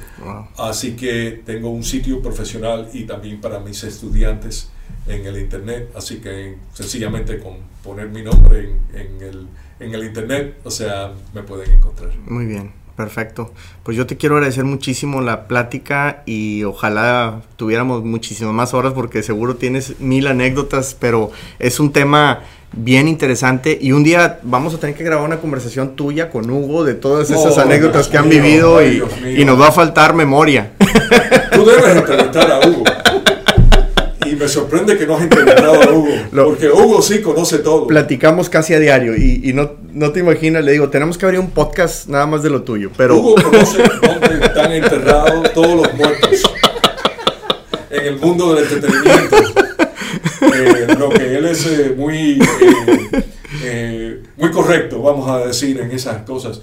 Así que tengo un sitio profesional y también para mis estudiantes en el internet. Así que sencillamente con poner mi nombre en, el, en el internet, o sea, me pueden encontrar. Muy bien. Perfecto. Pues yo te quiero agradecer muchísimo la plática y ojalá tuviéramos muchísimas más horas porque seguro tienes mil anécdotas, pero es un tema bien interesante y un día vamos a tener que grabar una conversación tuya con Hugo de todas esas anécdotas que han vivido y, y, nos va a faltar memoria. Tú debes entrevistar a Hugo. Me sorprende que no has entrevistado a Hugo, porque Hugo sí conoce todo. Platicamos casi a diario y, no, no, te imaginas, le digo, tenemos que abrir un podcast nada más de lo tuyo, pero... Hugo conoce dónde están enterrados todos los muertos. en el mundo del entretenimiento. Eh, lo que él es eh, muy, eh, muy correcto, vamos a decir, en esas cosas.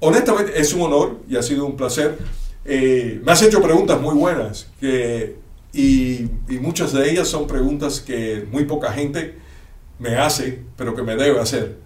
Honestamente, es un honor y ha sido un placer. me has hecho preguntas muy buenas que, y, y muchas de ellas son preguntas que muy poca gente me hace, pero que me debe hacer.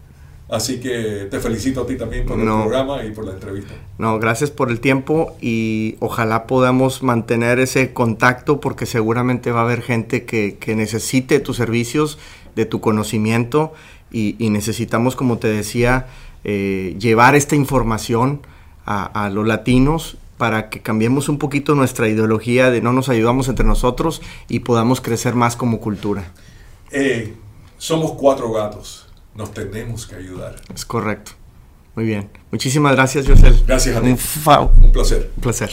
Así que te felicito a ti también por el programa y por la entrevista. No, gracias por el tiempo y ojalá podamos mantener ese contacto porque seguramente va a haber gente que, necesite tus servicios, de tu conocimiento y, necesitamos, como te decía, eh, llevar esta información a, los latinos para que cambiemos un poquito nuestra ideología de no nos ayudamos entre nosotros y podamos crecer más como cultura. Eh, somos cuatro gatos nos tenemos que ayudar. Es correcto. Muy bien. Muchísimas gracias, José. Gracias a ti. Un, un placer. Un placer.